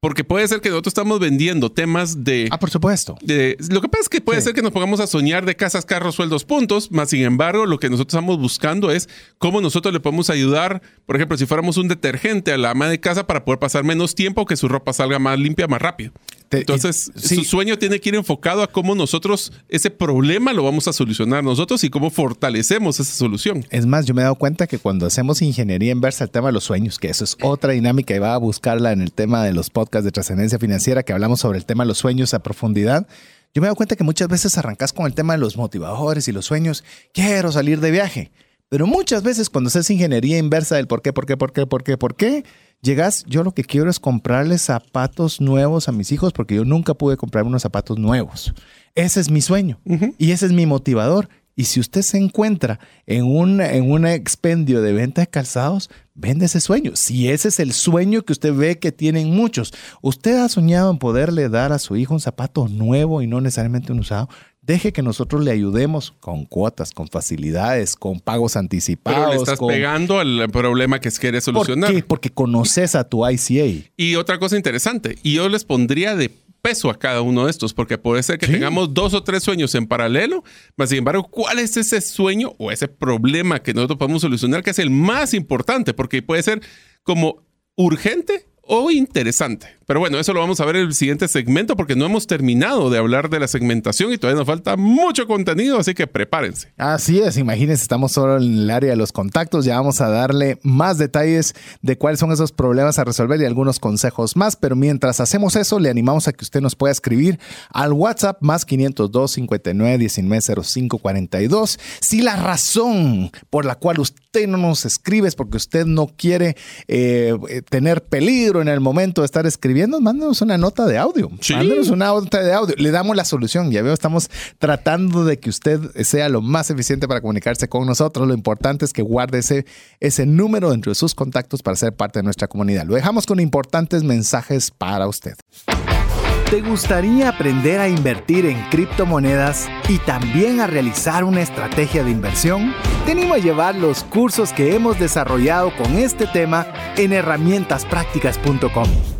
Porque puede ser que nosotros estamos vendiendo temas de... Ah, por supuesto. De, lo que pasa es que puede ser que nos pongamos a soñar de casas, carros, sueldos, puntos, más sin embargo, lo que nosotros estamos buscando es cómo nosotros le podemos ayudar, por ejemplo, si fuéramos un detergente a la ama de casa para poder pasar menos tiempo, que su ropa salga más limpia, más rápido. Entonces, su sueño tiene que ir enfocado a cómo nosotros ese problema lo vamos a solucionar nosotros y cómo fortalecemos esa solución. Es más, yo me he dado cuenta que cuando hacemos ingeniería inversa al tema de los sueños, que eso es otra dinámica y va a buscarla en el tema de los podcasts de trascendencia financiera, que hablamos sobre el tema de los sueños a profundidad. Yo me he dado cuenta que muchas veces arrancas con el tema de los motivadores y los sueños. Quiero salir de viaje. Pero muchas veces cuando haces ingeniería inversa del por qué, por qué, por qué, por qué, por qué, llegas, yo lo que quiero es comprarles zapatos nuevos a mis hijos porque yo nunca pude comprar unos zapatos nuevos. Ese es mi sueño y ese es mi motivador. Y si usted se encuentra en un, en un expendio de venta de calzados, vende ese sueño. Si ese es el sueño que usted ve que tienen muchos, usted ha soñado en poderle dar a su hijo un zapato nuevo y no necesariamente un usado, Deje que nosotros le ayudemos con cuotas, con facilidades, con pagos anticipados. Pero le estás pegando al problema que quiere solucionar. ¿Por qué? Porque conoces a tu ICA. Y otra cosa interesante, y yo les pondría de peso a cada uno de estos, porque puede ser que tengamos dos o tres sueños en paralelo, mas sin embargo, ¿cuál es ese sueño o ese problema que nosotros podemos solucionar que es el más importante? Porque puede ser como urgente o interesante. Pero bueno, eso lo vamos a ver en el siguiente segmento porque no hemos terminado de hablar de la segmentación y todavía nos falta mucho contenido, así que prepárense. Así es, imagínense, estamos solo en el área de los contactos, ya vamos a darle más detalles de cuáles son esos problemas a resolver y algunos consejos más, pero mientras hacemos eso, le animamos a que usted nos pueda escribir al WhatsApp más 502 59 19 05 42. Si la razón por la cual usted no nos escribe es porque usted no quiere eh, tener peligro en el momento de estar escribiendo, mándenos una nota de audio. Mándenos una nota de audio. Le damos la solución. Ya veo, estamos tratando de que usted sea lo más eficiente para comunicarse con nosotros. Lo importante es que guarde ese, ese número dentro de sus contactos para ser parte de nuestra comunidad. Lo dejamos con importantes mensajes para usted. ¿Te gustaría aprender a invertir en criptomonedas y también a realizar una estrategia de inversión? Te animo a llevar los cursos que hemos desarrollado con este tema en herramientasprácticas.com.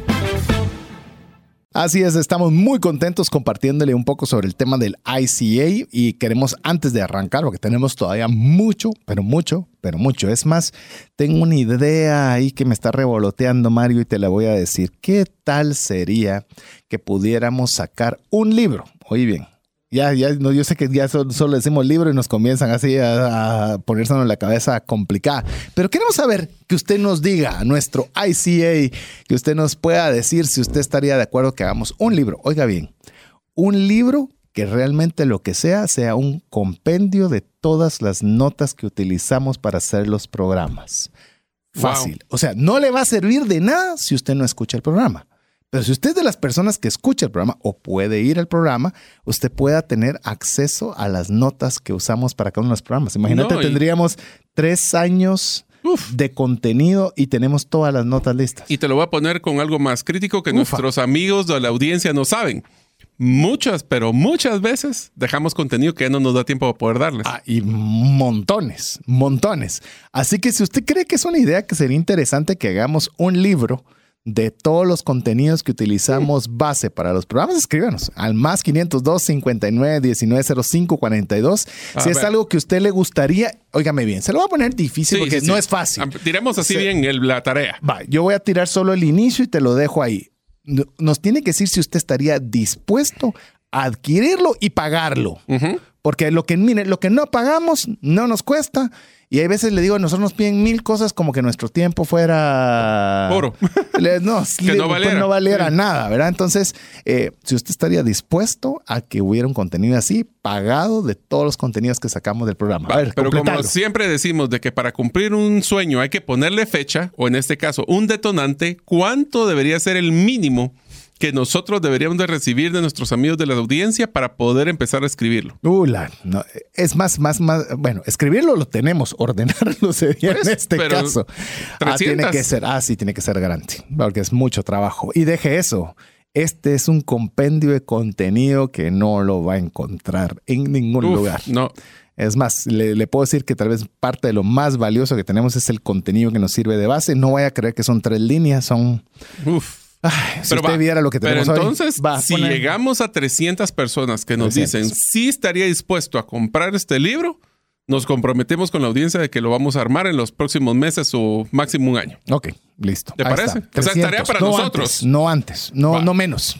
Así es, estamos muy contentos compartiéndole un poco sobre el tema del ICA y queremos antes de arrancar, porque tenemos todavía mucho, pero mucho, pero mucho. Es más, tengo una idea ahí que me está revoloteando Mario y te la voy a decir. ¿Qué tal sería que pudiéramos sacar un libro? Oye bien, ya, ya, no, yo sé que ya solo, decimos libro y nos comienzan así a, a ponerse en la cabeza complicada. Pero queremos saber que usted nos diga nuestro ICA, que usted nos pueda decir si usted estaría de acuerdo que hagamos un libro. Oiga bien, un libro que realmente lo que sea sea un compendio de todas las notas que utilizamos para hacer los programas. Fácil. O sea, no le va a servir de nada si usted no escucha el programa. Pero si usted es de las personas que escucha el programa o puede ir al programa, usted pueda tener acceso a las notas que usamos para cada uno de los programas. Imagínate, No, y- tendríamos tres años de contenido y tenemos todas las notas listas. Y te lo voy a poner con algo más crítico que Ufa. nuestros amigos de la audiencia no saben. Muchas, pero muchas veces dejamos contenido que ya no nos da tiempo para poder darles. Ah, y montones, montones. Así que si usted cree que es una idea que sería interesante que hagamos un libro de todos los contenidos que utilizamos base para los programas, escríbanos al más 502 59 19 05 42. A si es algo que a usted le gustaría, óigame bien, se lo voy a poner difícil Sí, porque sí, no sí. es fácil. Am- Tiremos así Sí. bien el- la tarea. Va, yo voy a tirar solo el inicio y te lo dejo ahí. No- Nos tiene que decir si usted estaría dispuesto a adquirirlo y pagarlo. Porque lo que, mire, lo que no pagamos no nos cuesta. Y hay veces le digo, nosotros nos piden mil cosas como que nuestro tiempo fuera... Oro. No, Que no valiera. no valiera Sí. nada, ¿verdad? Entonces, eh, si usted estaría dispuesto a que hubiera un contenido así, pagado de todos los contenidos que sacamos del programa. A ver, Pero como siempre decimos de que para cumplir un sueño hay que ponerle fecha, o en este caso un detonante, ¿cuánto debería ser el mínimo que nosotros deberíamos de recibir de nuestros amigos de la audiencia para poder empezar a escribirlo? Uh, la- no, es más, más, más, bueno, escribirlo lo tenemos, ordenarlo sería Pues, en este caso. Ah, tiene 300. que ser, ah, sí, tiene que ser grande, porque es mucho trabajo. Y deje eso, este es un compendio de contenido que no lo va a encontrar en ningún Uf, lugar. No, Es más, le, le puedo decir que tal vez parte de lo más valioso que tenemos es el contenido que nos sirve de base. No vaya a creer que son tres líneas, son... uf. Ay, si Pero usted va. viera lo que Pero tenemos hoy, entonces, va, si llegamos a 300 personas que nos 300. dicen sí estaría dispuesto a comprar este libro, nos comprometemos con la audiencia de que lo vamos a armar en los próximos meses o máximo un año. Ok, listo. ¿Te Ahí parece? está. O sea, tarea 300. para no nosotros. Antes, no antes, no, Va. no menos.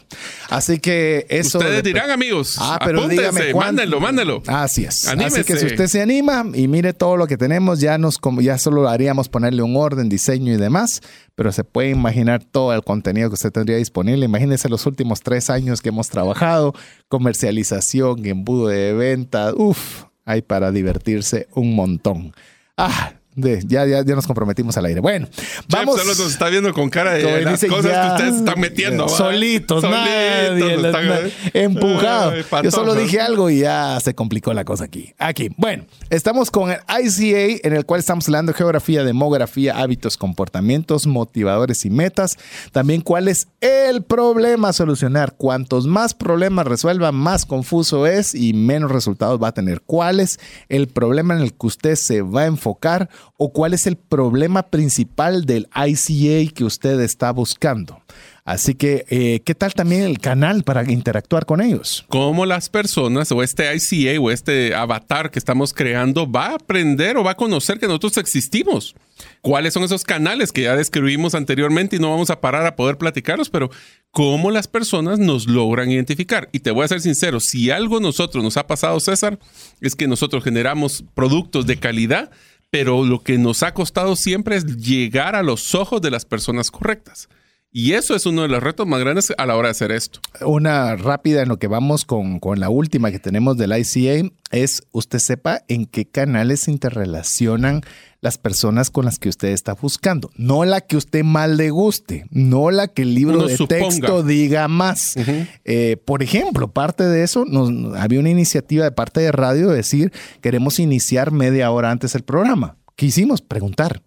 Así que eso. Ustedes de- dirán, amigos, Ah, pero dígame mándenlo, mándenlo. Así es. Anímese. Así que si usted se anima y mire todo lo que tenemos, ya nos ya solo haríamos ponerle un orden, diseño y demás, pero se puede imaginar todo el contenido que usted tendría disponible. Imagínese los últimos tres años que hemos trabajado, comercialización, embudo de venta, uff, hay para divertirse un montón. Ah, de- ya, ya, ya nos comprometimos al aire. Bueno, vamos. Jeff solo nos está viendo con cara de Como las dice, cosas ya, que ustedes están metiendo. ¿va? Solitos, nadie, están- na- empujado. Ay, Yo solo dije algo y ya se complicó la cosa aquí. Aquí, bueno, estamos con el ICA en el cual estamos hablando de geografía, demografía, hábitos, comportamientos, motivadores y metas. También cuál es el problema a solucionar. Cuantos más problemas resuelva, más confuso es y menos resultados va a tener. ¿Cuál es el problema en el que usted se va a enfocar o cuál es el problema principal del ICA que usted está buscando? Así que, eh, ¿qué tal también el canal para interactuar con ellos? cómo las personas o este ICA o este avatar que estamos creando va a aprender o va a conocer que nosotros existimos. ¿Cuáles son esos canales que ya describimos anteriormente y no vamos a parar a poder platicarlos? Pero cómo las personas nos logran identificar. Y te voy a ser sincero, si algo nosotros nos ha pasado, César, es que nosotros generamos productos de calidad, pero lo que nos ha costado siempre es llegar a los ojos de las personas correctas. Y eso es uno de los retos más grandes a la hora de hacer esto. Una rápida en lo que vamos con, con la última que tenemos del ICA es usted sepa en qué canales se interrelacionan las personas con las que usted está buscando. No la que usted más le guste, no la que el libro Uno de suponga. texto diga más. Eh, por ejemplo, parte de eso, nos, había una iniciativa de parte de radio de decir, queremos iniciar media hora antes el programa. ¿Qué hicimos? Preguntar.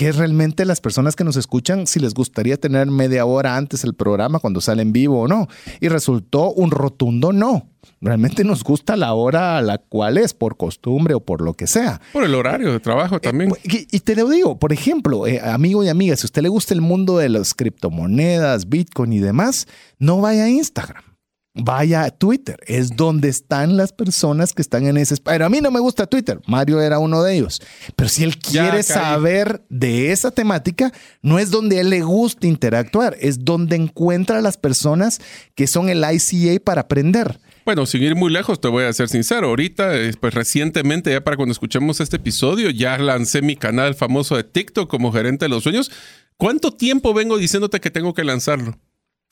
¿Qué es realmente las personas que nos escuchan si les gustaría tener media hora antes el programa cuando sale en vivo o no? Y resultó un rotundo no. Realmente nos gusta la hora a la cual es, por costumbre o por lo que sea. Por el horario de trabajo también. Y, y te lo digo, por ejemplo, eh, amigo y amiga, si a usted le gusta el mundo de las criptomonedas, Bitcoin y demás, no vaya a Instagram. Vaya a Twitter, es donde están las personas que están en ese espacio. Pero a mí no me gusta Twitter, Mario era uno de ellos. Pero si él quiere saber de esa temática, no es donde él le gusta interactuar, es donde encuentra a las personas que son el ICA para aprender. Bueno, sin ir muy lejos, te voy a ser sincero. Ahorita, eh, pues recientemente, ya para cuando escuchemos este episodio, ya lancé mi canal famoso de TikTok como gerente de los sueños. ¿Cuánto tiempo vengo diciéndote que tengo que lanzarlo?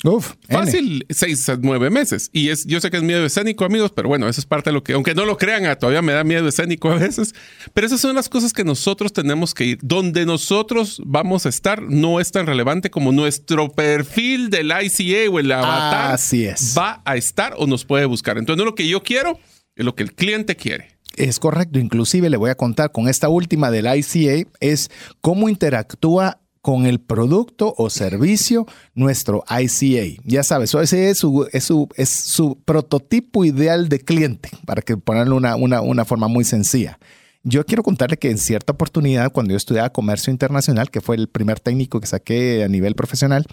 Uf, Fácil, seis a nueve meses. Y es, yo sé que es miedo escénico, amigos, pero bueno, eso es parte de lo que, aunque no lo crean, ah, todavía me da miedo escénico a veces. Pero esas son las cosas que nosotros tenemos que ir. Donde nosotros vamos a estar no es tan relevante como nuestro perfil del ICA o el avatar Así es. va a estar o nos puede buscar. Entonces, no lo que yo quiero, es lo que el cliente quiere. Es correcto. Inclusive le voy a contar con esta última del ICA es cómo interactúa con el producto o servicio nuestro ICA. Ya sabes, su, es su, es su prototipo ideal de cliente, para que ponerlo una, una, una forma muy sencilla. Yo quiero contarle que en cierta oportunidad, cuando yo estudiaba comercio internacional, que fue el primer técnico que saqué a nivel profesional,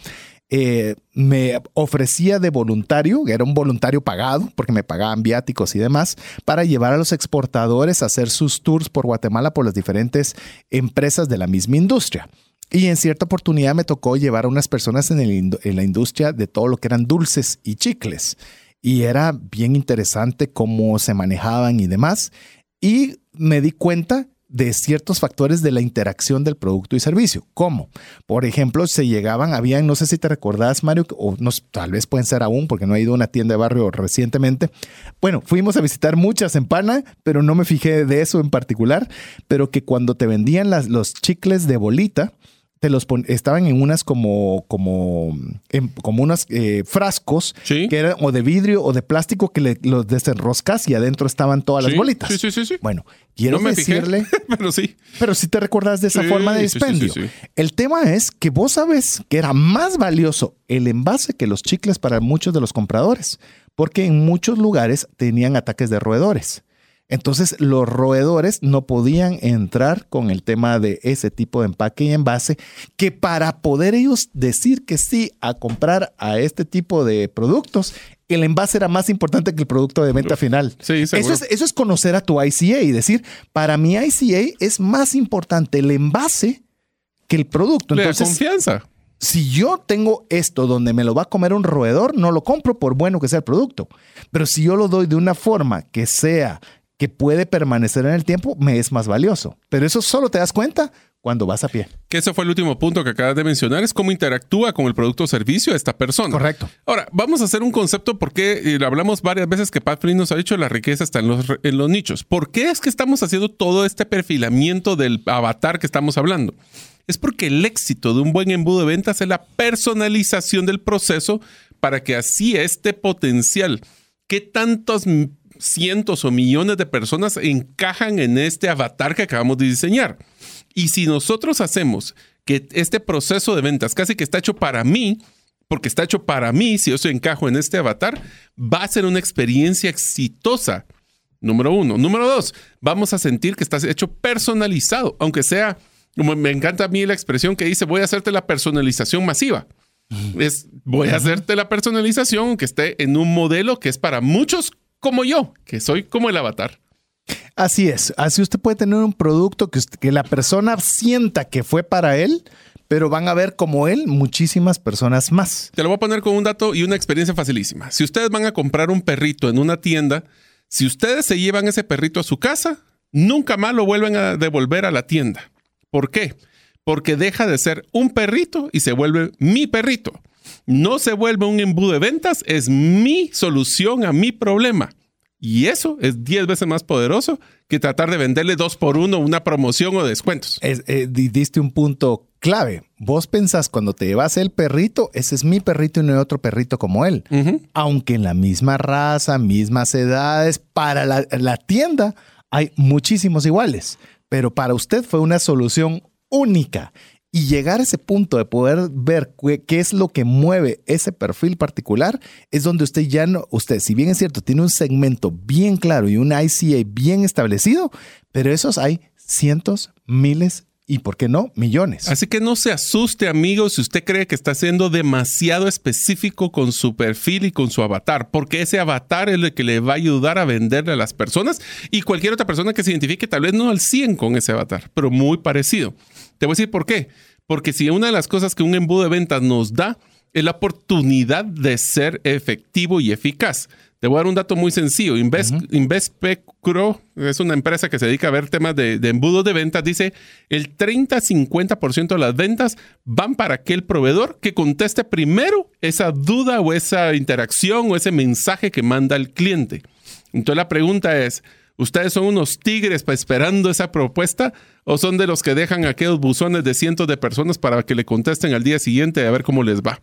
eh, me ofrecía de voluntario, era un voluntario pagado, porque me pagaban viáticos y demás, para llevar a los exportadores a hacer sus tours por Guatemala por las diferentes empresas de la misma industria. Y en cierta oportunidad me tocó llevar a unas personas en, el, en la industria de todo lo que eran dulces y chicles. Y era bien interesante cómo se manejaban y demás. Y me di cuenta de ciertos factores de la interacción del producto y servicio. ¿Cómo? Por ejemplo, se llegaban, habían, no sé si te recordás, Mario, o no, tal vez pueden ser aún, porque no he ido a una tienda de barrio recientemente. Bueno, fuimos a visitar muchas en Pana, pero no me fijé de eso en particular, pero que cuando te vendían las, los chicles de bolita, te los estaban en unas como como en, como unos eh, frascos Sí. que eran o de vidrio o de plástico que le, los desenroscas y adentro estaban todas las Sí, bolitas. sí, sí, sí, sí. Bueno, quiero no me fijé, decirle, pero sí. pero si te recordás de esa Sí, forma de sí, sí, dispendio. sí, sí. El tema es que vos sabes que era más valioso el envase que los chicles para muchos de los compradores, porque en muchos lugares tenían ataques de roedores. Entonces los roedores no podían entrar con el tema de ese tipo de empaque y envase, que para poder ellos decir que sí a comprar a este tipo de productos, el envase era más importante que el producto de venta final. Sí. Eso es, eso es conocer a tu ICA y decir, para mi ICA es más importante el envase que el producto. Le da Entonces, confianza. si yo tengo esto donde me lo va a comer un roedor, no lo compro por bueno que sea el producto. Pero si yo lo doy de una forma que sea que puede permanecer en el tiempo, me es más valioso. Pero eso solo te das cuenta cuando vas a pie. Que ese fue el último punto que acabas de mencionar, es cómo interactúa con el producto o servicio de esta persona. Correcto. Ahora, vamos a hacer un concepto porque eh, hablamos varias veces que Pat Flynn nos ha dicho la riqueza está en los, en los nichos. ¿Por qué es que estamos haciendo todo este perfilamiento del avatar que estamos hablando? Es porque el éxito de un buen embudo de ventas es la personalización del proceso para que así este potencial, que tantos cientos o millones de personas encajan en este avatar que acabamos de diseñar. Y si nosotros hacemos que este proceso de ventas casi que está hecho para mí, porque está hecho para mí, si yo soy encajo en este avatar, va a ser una experiencia exitosa. Número uno. Número dos, vamos a sentir que está hecho personalizado, aunque sea, como me encanta a mí la expresión que dice, voy a hacerte la personalización masiva. Es, voy a hacerte la personalización que esté en un modelo que es para muchos como yo, que soy como el avatar. Así es. Así usted puede tener un producto que, usted- que la persona sienta que fue para él, pero van a ver como él muchísimas personas más. Te lo voy a poner con un dato y una experiencia facilísima. Si ustedes van a comprar un perrito en una tienda, si ustedes se llevan ese perrito a su casa, nunca más lo vuelven a devolver a la tienda. ¿Por qué? Porque deja de ser un perrito y se vuelve mi perrito. No se vuelve un embudo de ventas, es mi solución a mi problema. Y eso es 10 veces más poderoso que tratar de venderle dos por uno una promoción o descuentos. Es- eh, di- diste un punto clave. Vos pensás cuando te llevas el perrito, ese es mi perrito y no hay otro perrito como él. Aunque en la misma raza, mismas edades, para la, la tienda hay muchísimos iguales, pero para usted fue una solución única. Y llegar a ese punto de poder ver qué, es lo que mueve ese perfil particular es donde usted ya no, usted, si bien es cierto, tiene un segmento bien claro y un ICA bien establecido, pero esos hay cientos, miles y, ¿por qué no?, millones. Así que no se asuste, amigo, si usted cree que está siendo demasiado específico con su perfil y con su avatar, porque ese avatar es el que le va a ayudar a venderle a las personas y cualquier otra persona que se identifique, tal vez no al 100 con ese avatar, pero muy parecido. Te voy a decir por qué. Porque si una de las cosas que un embudo de ventas nos da es la oportunidad de ser efectivo y eficaz. Te voy a dar un dato muy sencillo. Invest, InvestPecro es una empresa que se dedica a ver temas de, de embudos de ventas. Dice el 30-50% de las ventas van para aquel proveedor que conteste primero esa duda o esa interacción o ese mensaje que manda el cliente. Entonces la pregunta es, ¿ustedes son unos tigres esperando esa propuesta o son de los que dejan aquellos buzones de cientos de personas para que le contesten al día siguiente a ver cómo les va?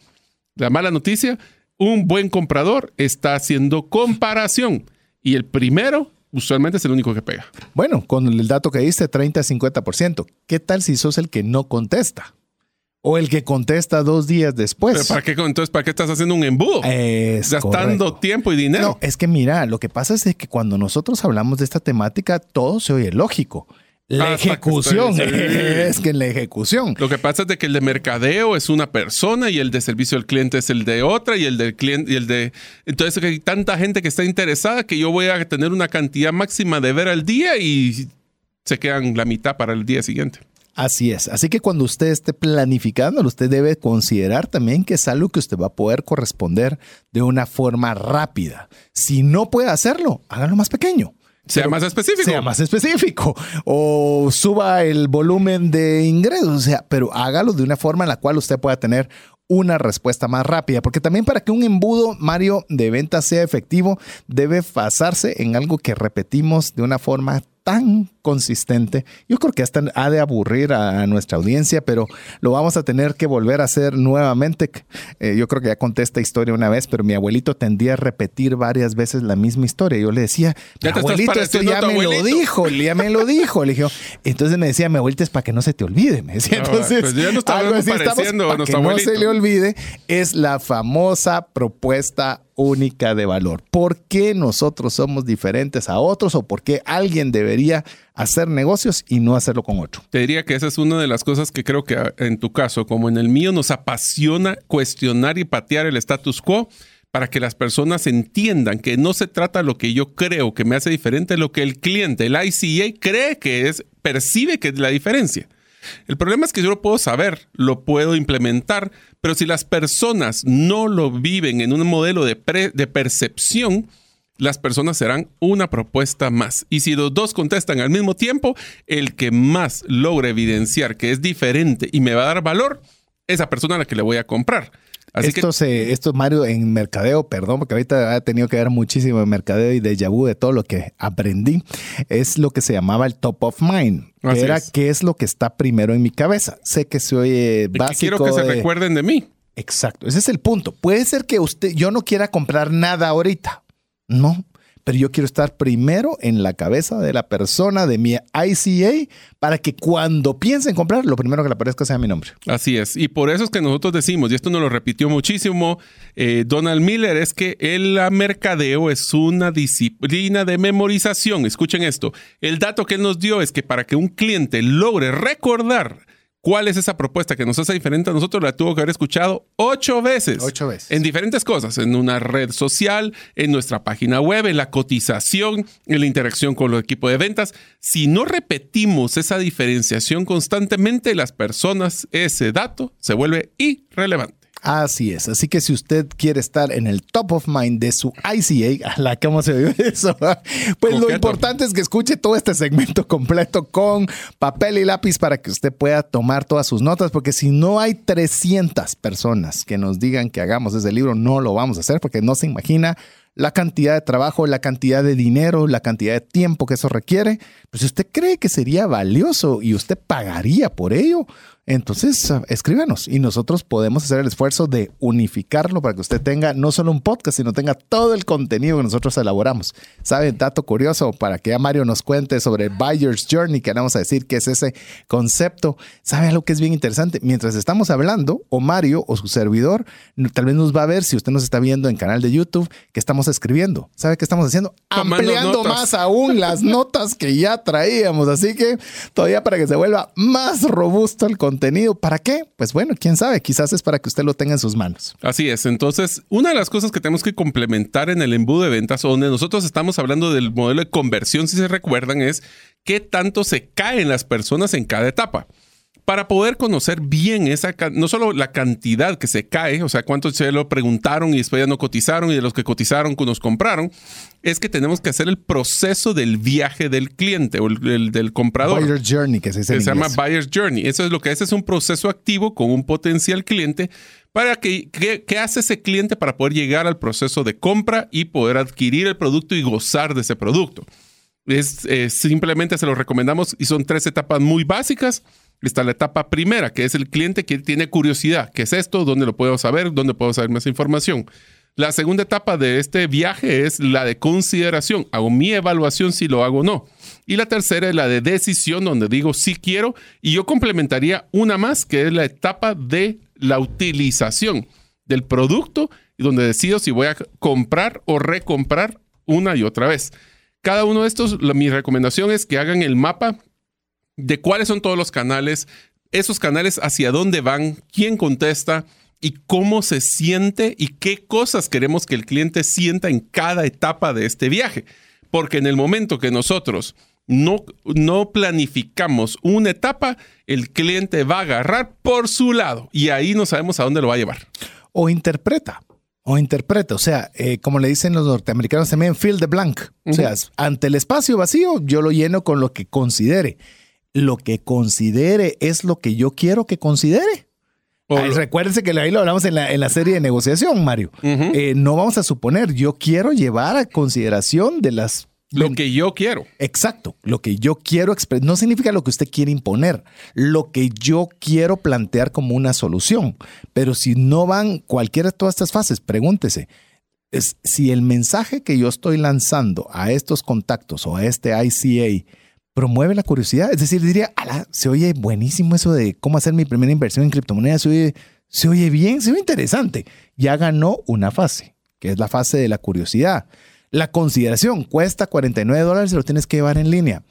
La mala noticia, un buen comprador está haciendo comparación y el primero usualmente es el único que pega. Bueno, con el dato que diste, 30-50%. ¿Qué tal si sos el que no contesta? O el que contesta dos días después. ¿Pero para qué, entonces, ¿para qué estás haciendo un embudo? Es Gastando correcto. tiempo y dinero. No, es que mira, lo que pasa es que cuando nosotros hablamos de esta temática, todo se oye lógico. La Hasta ejecución, es que la ejecución. Lo que pasa es de que el de mercadeo es una persona y el de servicio al cliente es el de otra y el del cliente y el de entonces hay tanta gente que está interesada que yo voy a tener una cantidad máxima de ver al día y se quedan la mitad para el día siguiente. Así es. Así que cuando usted esté planificándolo, usted debe considerar también que es algo que usted va a poder corresponder de una forma rápida. Si no puede hacerlo, hágalo más pequeño. Sea más específico. Sea más específico. O suba el volumen de ingresos. O sea, pero hágalo de una forma en la cual usted pueda tener una respuesta más rápida. Porque también para que un embudo, Mario, de venta sea efectivo, debe basarse en algo que repetimos de una forma tan consistente. Yo creo que hasta ha de aburrir a nuestra audiencia, pero lo vamos a tener que volver a hacer nuevamente. Eh, yo creo que ya conté esta historia una vez, pero mi abuelito tendía a repetir varias veces la misma historia. Yo le decía, estás abuelito, esto ya me lo abuelito". dijo, ya me lo dijo. Le dije, entonces me decía, mi abuelita es para que no se te olvide. Me decía, entonces, pues ya nos está algo así a para que no abuelito. se le olvide, es la famosa propuesta única de valor. ¿Por qué nosotros somos diferentes a otros o por qué alguien debería hacer negocios y no hacerlo con otro? Te diría que esa es una de las cosas que creo que ah, en tu caso, como en el mío, nos apasiona cuestionar y patear el status quo para que las personas entiendan que no se trata lo que yo creo que me hace diferente, lo que el cliente, el ICA, cree que es, percibe que es la diferencia. El problema es que yo lo puedo saber, lo puedo implementar, pero si las personas no lo viven en un modelo de, percepción, las personas serán una propuesta más. Y si los dos contestan al mismo tiempo, el que más logre evidenciar que es diferente y me va a dar valor, esa persona a la que le voy a comprar. Así esto, que se, esto, Mario, en mercadeo, perdón, porque ahorita he tenido que ver muchísimo en mercadeo y de vu de todo lo que aprendí, es lo que se llamaba el top of mind, que Así era es. qué es lo que está primero en mi cabeza. Sé que se oye que básico. quiero que se de- recuerden de mí. Exacto, ese es el punto. Puede ser que usted, yo no quiera comprar nada ahorita, no, pero yo quiero estar primero en la cabeza de la persona de mi ICA para que cuando piense en comprar, lo primero que le aparezca sea mi nombre. Así es. Y por eso es que nosotros decimos, y esto nos lo repitió muchísimo eh, Donald Miller, es que el mercadeo es una disciplina de memorización. Escuchen esto. El dato que él nos dio es que para que un cliente logre recordar cuál es esa propuesta que nos hace diferente a nosotros, la tuvo que haber escuchado ocho veces. Ocho veces. En diferentes cosas, en una red social, en nuestra página web, en la cotización, en la interacción con los equipos de ventas. Si no repetimos esa diferenciación constantemente, las personas, ese dato se vuelve irrelevante. Así es. Así que si usted quiere estar en el top of mind de su ICA, a la cómo se ve eso, pues lo importante es que escuche todo este segmento completo con papel y lápiz para que usted pueda tomar todas sus notas, porque si no hay 300 personas que nos digan que hagamos ese libro, no lo vamos a hacer porque no se imagina la cantidad de trabajo, la cantidad de dinero, la cantidad de tiempo que eso requiere. Pues si usted cree que sería valioso y usted pagaría por ello, entonces ah, escríbanos y nosotros podemos hacer el esfuerzo de unificarlo para que usted tenga no solo un podcast, sino tenga todo el contenido que nosotros elaboramos. ¿Sabe? Dato curioso para que ya Mario nos cuente sobre Buyer's Journey, que vamos a decir que es ese concepto. ¿Sabe algo que es bien interesante? Mientras estamos hablando, o Mario o su servidor, tal vez nos va a ver si usted nos está viendo en canal de YouTube, que estamos escribiendo. ¿Sabe qué estamos haciendo? Tomando Ampliando notas. más aún las notas que ya traíamos. Así que todavía para que se vuelva más robusto el contenido. ¿Para qué? Pues bueno, quién sabe. Quizás es para que usted lo tenga en sus manos. Así es. Entonces, una de las cosas que tenemos que complementar en el embudo de ventas, donde nosotros estamos hablando del modelo de conversión, si se recuerdan, es qué tanto se caen las personas en cada etapa. Para poder conocer bien esa, no solo la cantidad que se cae, o sea, cuántos se lo preguntaron y después ya no cotizaron y de los que cotizaron que nos compraron, es que tenemos que hacer el proceso del viaje del cliente o el, del comprador. Buyer's Journey, que se, se llama Buyer's Journey. Eso es lo que hace, es un proceso activo con un potencial cliente para que, ¿qué hace ese cliente para poder llegar al proceso de compra y poder adquirir el producto y gozar de ese producto? Es, eh, simplemente se lo recomendamos y son tres etapas muy básicas. Está la etapa primera, que es el cliente que tiene curiosidad. ¿Qué es esto? ¿Dónde lo puedo saber? ¿Dónde puedo saber más información? La segunda etapa de este viaje es la de consideración. Hago mi evaluación si lo hago o no. Y la tercera es la de decisión, donde digo sí quiero. Y yo complementaría una más, que es la etapa de la utilización del producto, donde decido si voy a comprar o recomprar una y otra vez. Cada uno de estos, mi recomendación es que hagan el mapa de cuáles son todos los canales, esos canales hacia dónde van, quién contesta y cómo se siente y qué cosas queremos que el cliente sienta en cada etapa de este viaje. Porque en el momento que nosotros no, no planificamos una etapa, el cliente va a agarrar por su lado y ahí no sabemos a dónde lo va a llevar. O interpreta o interpreta. O sea, eh, como le dicen los norteamericanos también, fill the blank. O sea, ante el espacio vacío, yo lo lleno con lo que considere. Lo que considere es lo que yo quiero que considere. recuérdense que ahí lo hablamos en la, serie de negociación, Mario. Eh, no vamos a suponer, yo quiero llevar a consideración de las lo que yo quiero. Exacto. Lo que yo quiero expresar. No significa lo que usted quiere imponer. Lo que yo quiero plantear como una solución. Pero si no van cualquiera de todas estas fases, pregúntese. Es, si el mensaje que yo estoy lanzando a estos contactos o a este ICA promueve la curiosidad, es decir, diría, se oye buenísimo eso de cómo hacer mi primera inversión en criptomonedas, se oye, se oye bien, se oye interesante. Ya ganó una fase, que es la fase de la curiosidad. La consideración cuesta 49 dólares y lo tienes que llevar en línea.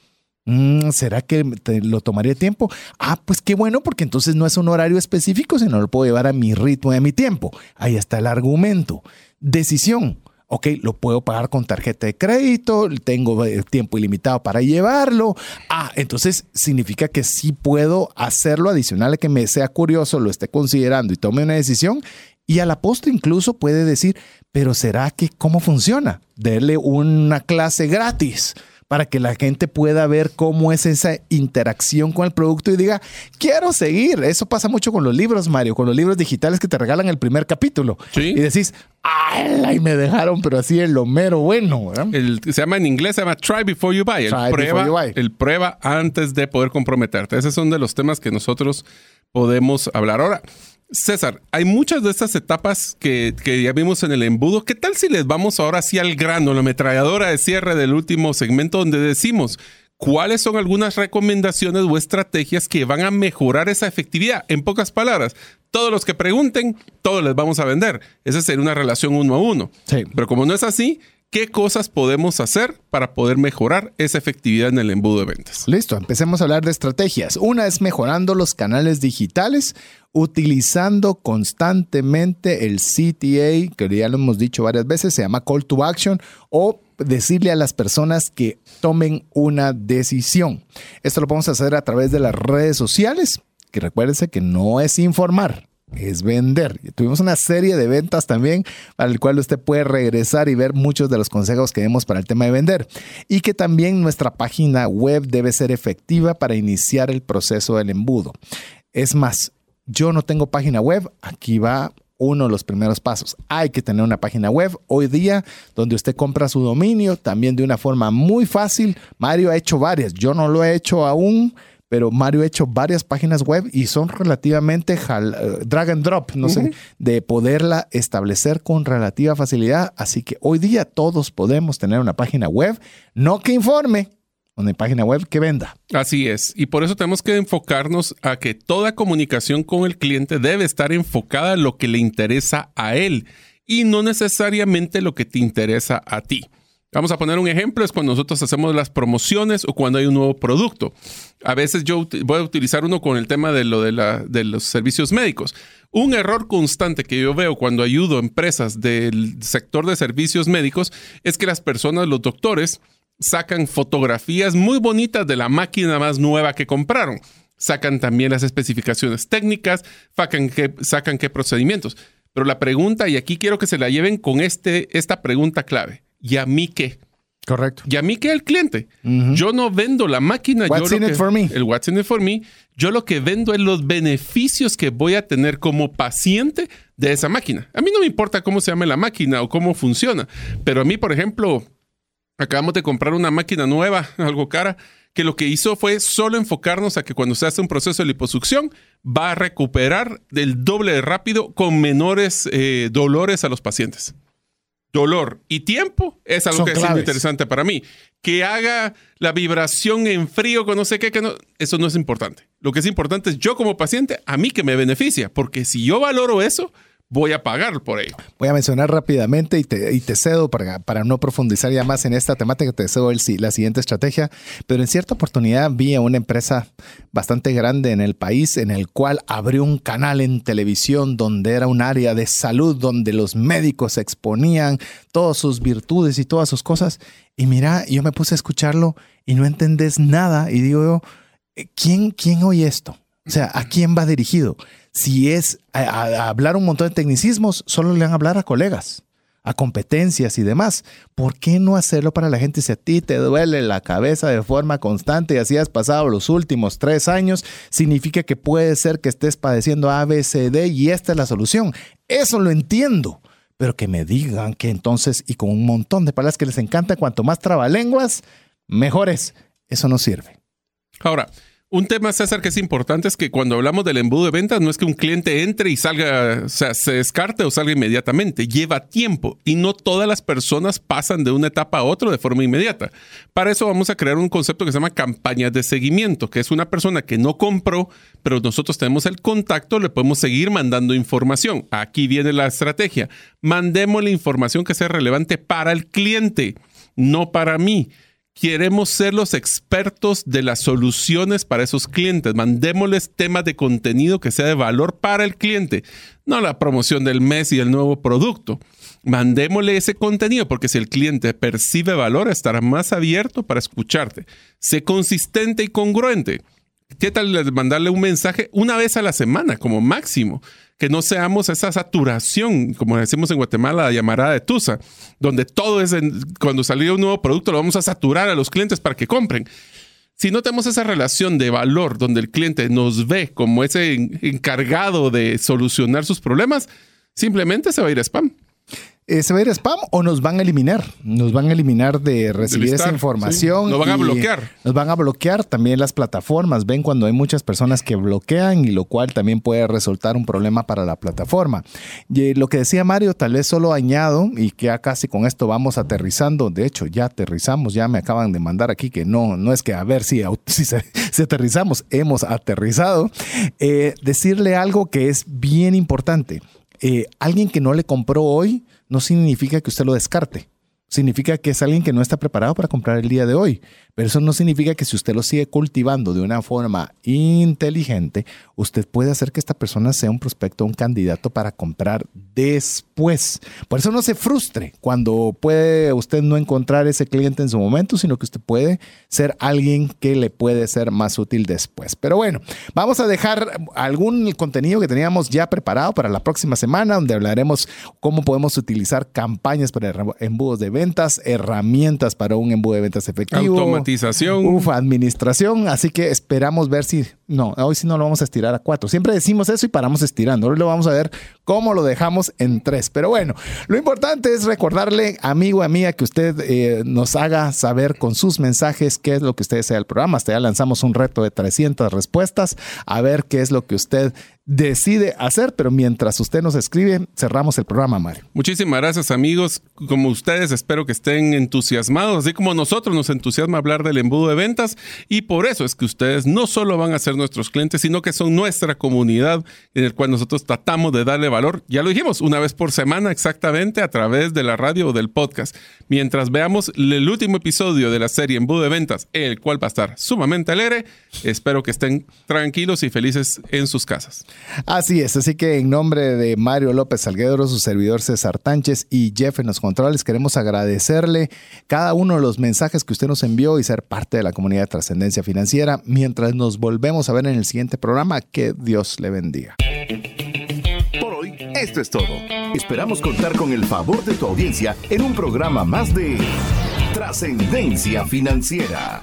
Mm, ¿Será que lo tomaría tiempo? Ah, pues qué bueno, porque entonces no es un horario específico, sino lo puedo llevar a mi ritmo y a mi tiempo. Ahí está el argumento. Decisión. Ok, lo puedo pagar con tarjeta de crédito, tengo eh, tiempo ilimitado para llevarlo. Ah, entonces significa que sí puedo hacerlo adicional a que me sea curioso, lo esté considerando y tome una decisión. Y al apóstol incluso puede decir, pero ¿será que cómo funciona? Darle una clase gratis para que la gente pueda ver cómo es esa interacción con el producto y diga, quiero seguir. Eso pasa mucho con los libros, Mario, con los libros digitales que te regalan el primer capítulo. Y decís, ¡ay! Me dejaron, pero así en lo mero bueno. se llama en inglés, se llama Try Before You Buy. El, prueba, el prueba antes de poder comprometerte. Ese son de los temas que nosotros podemos hablar ahora. César, hay muchas de estas etapas que, ya vimos en el embudo. ¿Qué tal si les vamos ahora sí al grano, la ametralladora de cierre del último segmento donde decimos cuáles son algunas recomendaciones o estrategias que van a mejorar esa efectividad? En pocas palabras, todos los que pregunten, todos les vamos a vender. Esa sería una relación uno a uno. Pero como no es así, ¿qué cosas podemos hacer para poder mejorar esa efectividad en el embudo de ventas? Listo, empecemos a hablar de estrategias. Una es mejorando los canales digitales utilizando constantemente el CTA, que ya lo hemos dicho varias veces, se llama Call to Action, o decirle a las personas que tomen una decisión. Esto lo podemos hacer a través de las redes sociales, que recuérdense que no es informar, es vender. Tuvimos una serie de ventas también para el cual usted puede regresar y ver muchos de los consejos que demos para el tema de vender. Y que también nuestra página web debe ser efectiva para iniciar el proceso del embudo. Es más, yo no tengo página web, aquí va uno de los primeros pasos. Hay que tener una página web hoy día donde usted compra su dominio también de una forma muy fácil. Mario ha hecho varias, yo no lo he hecho aún, pero Mario ha hecho varias páginas web y son relativamente eh, drag and drop, no sé, de poderla establecer con relativa facilidad. Así que hoy día todos podemos tener una página web, no que informe, una página web que venda. Así es. Y por eso tenemos que enfocarnos a que toda comunicación con el cliente debe estar enfocada en lo que le interesa a él y no necesariamente lo que te interesa a ti. Vamos a poner un ejemplo, es cuando nosotros hacemos las promociones o cuando hay un nuevo producto. A veces yo voy a utilizar uno con el tema de lo de, los servicios médicos. Un error constante que yo veo cuando ayudo a empresas del sector de servicios médicos es que las personas, los doctores, sacan fotografías muy bonitas de la máquina más nueva que compraron. sacan también las especificaciones técnicas, sacan qué, sacan qué procedimientos. Pero la pregunta, y aquí quiero que se la lleven con este, esta pregunta clave, ¿y a mí qué? Correcto. Y a mí que el cliente. Yo no vendo la máquina. What's yo in lo it que- for me? El what's in it for me. Yo lo que vendo es los beneficios que voy a tener como paciente de esa máquina. A mí no me importa cómo se llame la máquina o cómo funciona. Pero a mí, por ejemplo, acabamos de comprar una máquina nueva, algo cara, que lo que hizo fue solo enfocarnos a que cuando se hace un proceso de liposucción va a recuperar del doble de rápido con menores eh, dolores a los pacientes dolor y tiempo es algo Son que es muy interesante para mí. Que haga la vibración en frío con no sé qué, que no, eso no es importante. Lo que es importante es yo como paciente, a mí que me beneficia, porque si yo valoro eso, voy a pagar por ello. Voy a mencionar rápidamente y te, y te cedo para, para no profundizar ya más en esta temática, te cedo el, la siguiente estrategia, pero en cierta oportunidad vi a una empresa bastante grande en el país en el cual abrió un canal en televisión donde era un área de salud, donde los médicos exponían todas sus virtudes y todas sus cosas. Y mira, yo me puse a escucharlo y no entendés nada y digo yo, eh, ¿quién, quién oye esto? O sea, ¿a quién va dirigido? Si es a, hablar un montón de tecnicismos, solo le van a hablar a colegas, a competencias y demás. ¿Por qué no hacerlo para la gente? Si a ti te duele la cabeza de forma constante y así has pasado los últimos tres años, significa que puede ser que estés padeciendo ABCD y esta es la solución. Eso lo entiendo. Pero que me digan que entonces, y con un montón de palabras que les encanta, cuanto más trabalenguas, mejores. Eso no sirve. Ahora, un tema, César, que es importante es que cuando hablamos del embudo de ventas, no es que un cliente entre y salga, o sea, se descarte o salga inmediatamente. Lleva tiempo y no todas las personas pasan de una etapa a otra de forma inmediata. Para eso vamos a crear un concepto que se llama campañas de seguimiento, que es una persona que no compró, pero nosotros tenemos el contacto, le podemos seguir mandando información. Aquí viene la estrategia. Mandemos la información que sea relevante para el cliente, no para mí. Queremos ser los expertos de las soluciones para esos clientes. Mandémosles temas de contenido que sea de valor para el cliente, no la promoción del mes y el nuevo producto. Mandémosle ese contenido porque si el cliente percibe valor, estará más abierto para escucharte. Sé consistente y congruente. ¿Qué tal mandarle un mensaje una vez a la semana como máximo? Que no seamos esa saturación, como decimos en Guatemala, la llamarada de Tusa, donde todo es, cuando salió un nuevo producto, lo vamos a saturar a los clientes para que compren. Si no tenemos esa relación de valor donde el cliente nos ve como ese en- encargado de solucionar sus problemas, simplemente se va a ir a spam. Eh, ¿Se va a ir a spam o nos van a eliminar? Nos van a eliminar de recibir esa listar, información. sí. Nos van a bloquear. Nos van a bloquear también las plataformas. Ven cuando hay muchas personas que bloquean y lo cual también puede resultar un problema para la plataforma. Y eh, lo que decía Mario, tal vez solo añado y que ya casi con esto vamos aterrizando. De hecho, ya aterrizamos, ya me acaban de mandar aquí que no, no es que a ver si, si, se- si aterrizamos, hemos aterrizado. Eh, decirle algo que es bien importante. Eh, alguien que no le compró hoy no significa que usted lo descarte. Significa que es alguien que no está preparado para comprar el día de hoy. Pero eso no significa que si usted lo sigue cultivando de una forma inteligente, usted puede hacer que esta persona sea un prospecto, un candidato para comprar después. Por eso no se frustre cuando puede usted no encontrar ese cliente en su momento, sino que usted puede ser alguien que le puede ser más útil después. Pero bueno, vamos a dejar algún contenido que teníamos ya preparado para la próxima semana, donde hablaremos cómo podemos utilizar campañas para embudos de ventas, herramientas para un embudo de ventas efectivo. Automatización. Uf, administración. Así que esperamos ver si. No, hoy sí no lo vamos a estirar a cuatro. Siempre decimos eso y paramos estirando. Hoy lo vamos a ver cómo lo dejamos en tres. Pero bueno, lo importante es recordarle, amigo, amiga, que usted eh, nos haga saber con sus mensajes qué es lo que usted desea del programa. Hasta ya lanzamos un reto de 300 respuestas. A ver qué es lo que usted decide hacer. Pero mientras usted nos escribe, cerramos el programa, Mario. Muchísimas gracias amigos. Como ustedes, espero que estén entusiasmados, así como nosotros nos entusiasma hablar del embudo de ventas. Y por eso es que ustedes no solo van a ser nuestros clientes, sino que son nuestra comunidad en el cual nosotros tratamos de darle valor. Ya lo dijimos, una vez por semana exactamente a través de la radio o del podcast. Mientras veamos el último episodio de la serie Embudo de Ventas, el cual va a estar sumamente alegre, espero que estén tranquilos y felices en sus casas. Así es, así que en nombre de Mario López Salguedro, su servidor César Tánchez y Jeff en los controles, queremos agradecer agradecerle cada uno de los mensajes que usted nos envió y ser parte de la comunidad de trascendencia financiera. Mientras nos volvemos a ver en el siguiente programa, que Dios le bendiga. Por hoy, esto es todo. Esperamos contar con el favor de tu audiencia en un programa más de trascendencia financiera.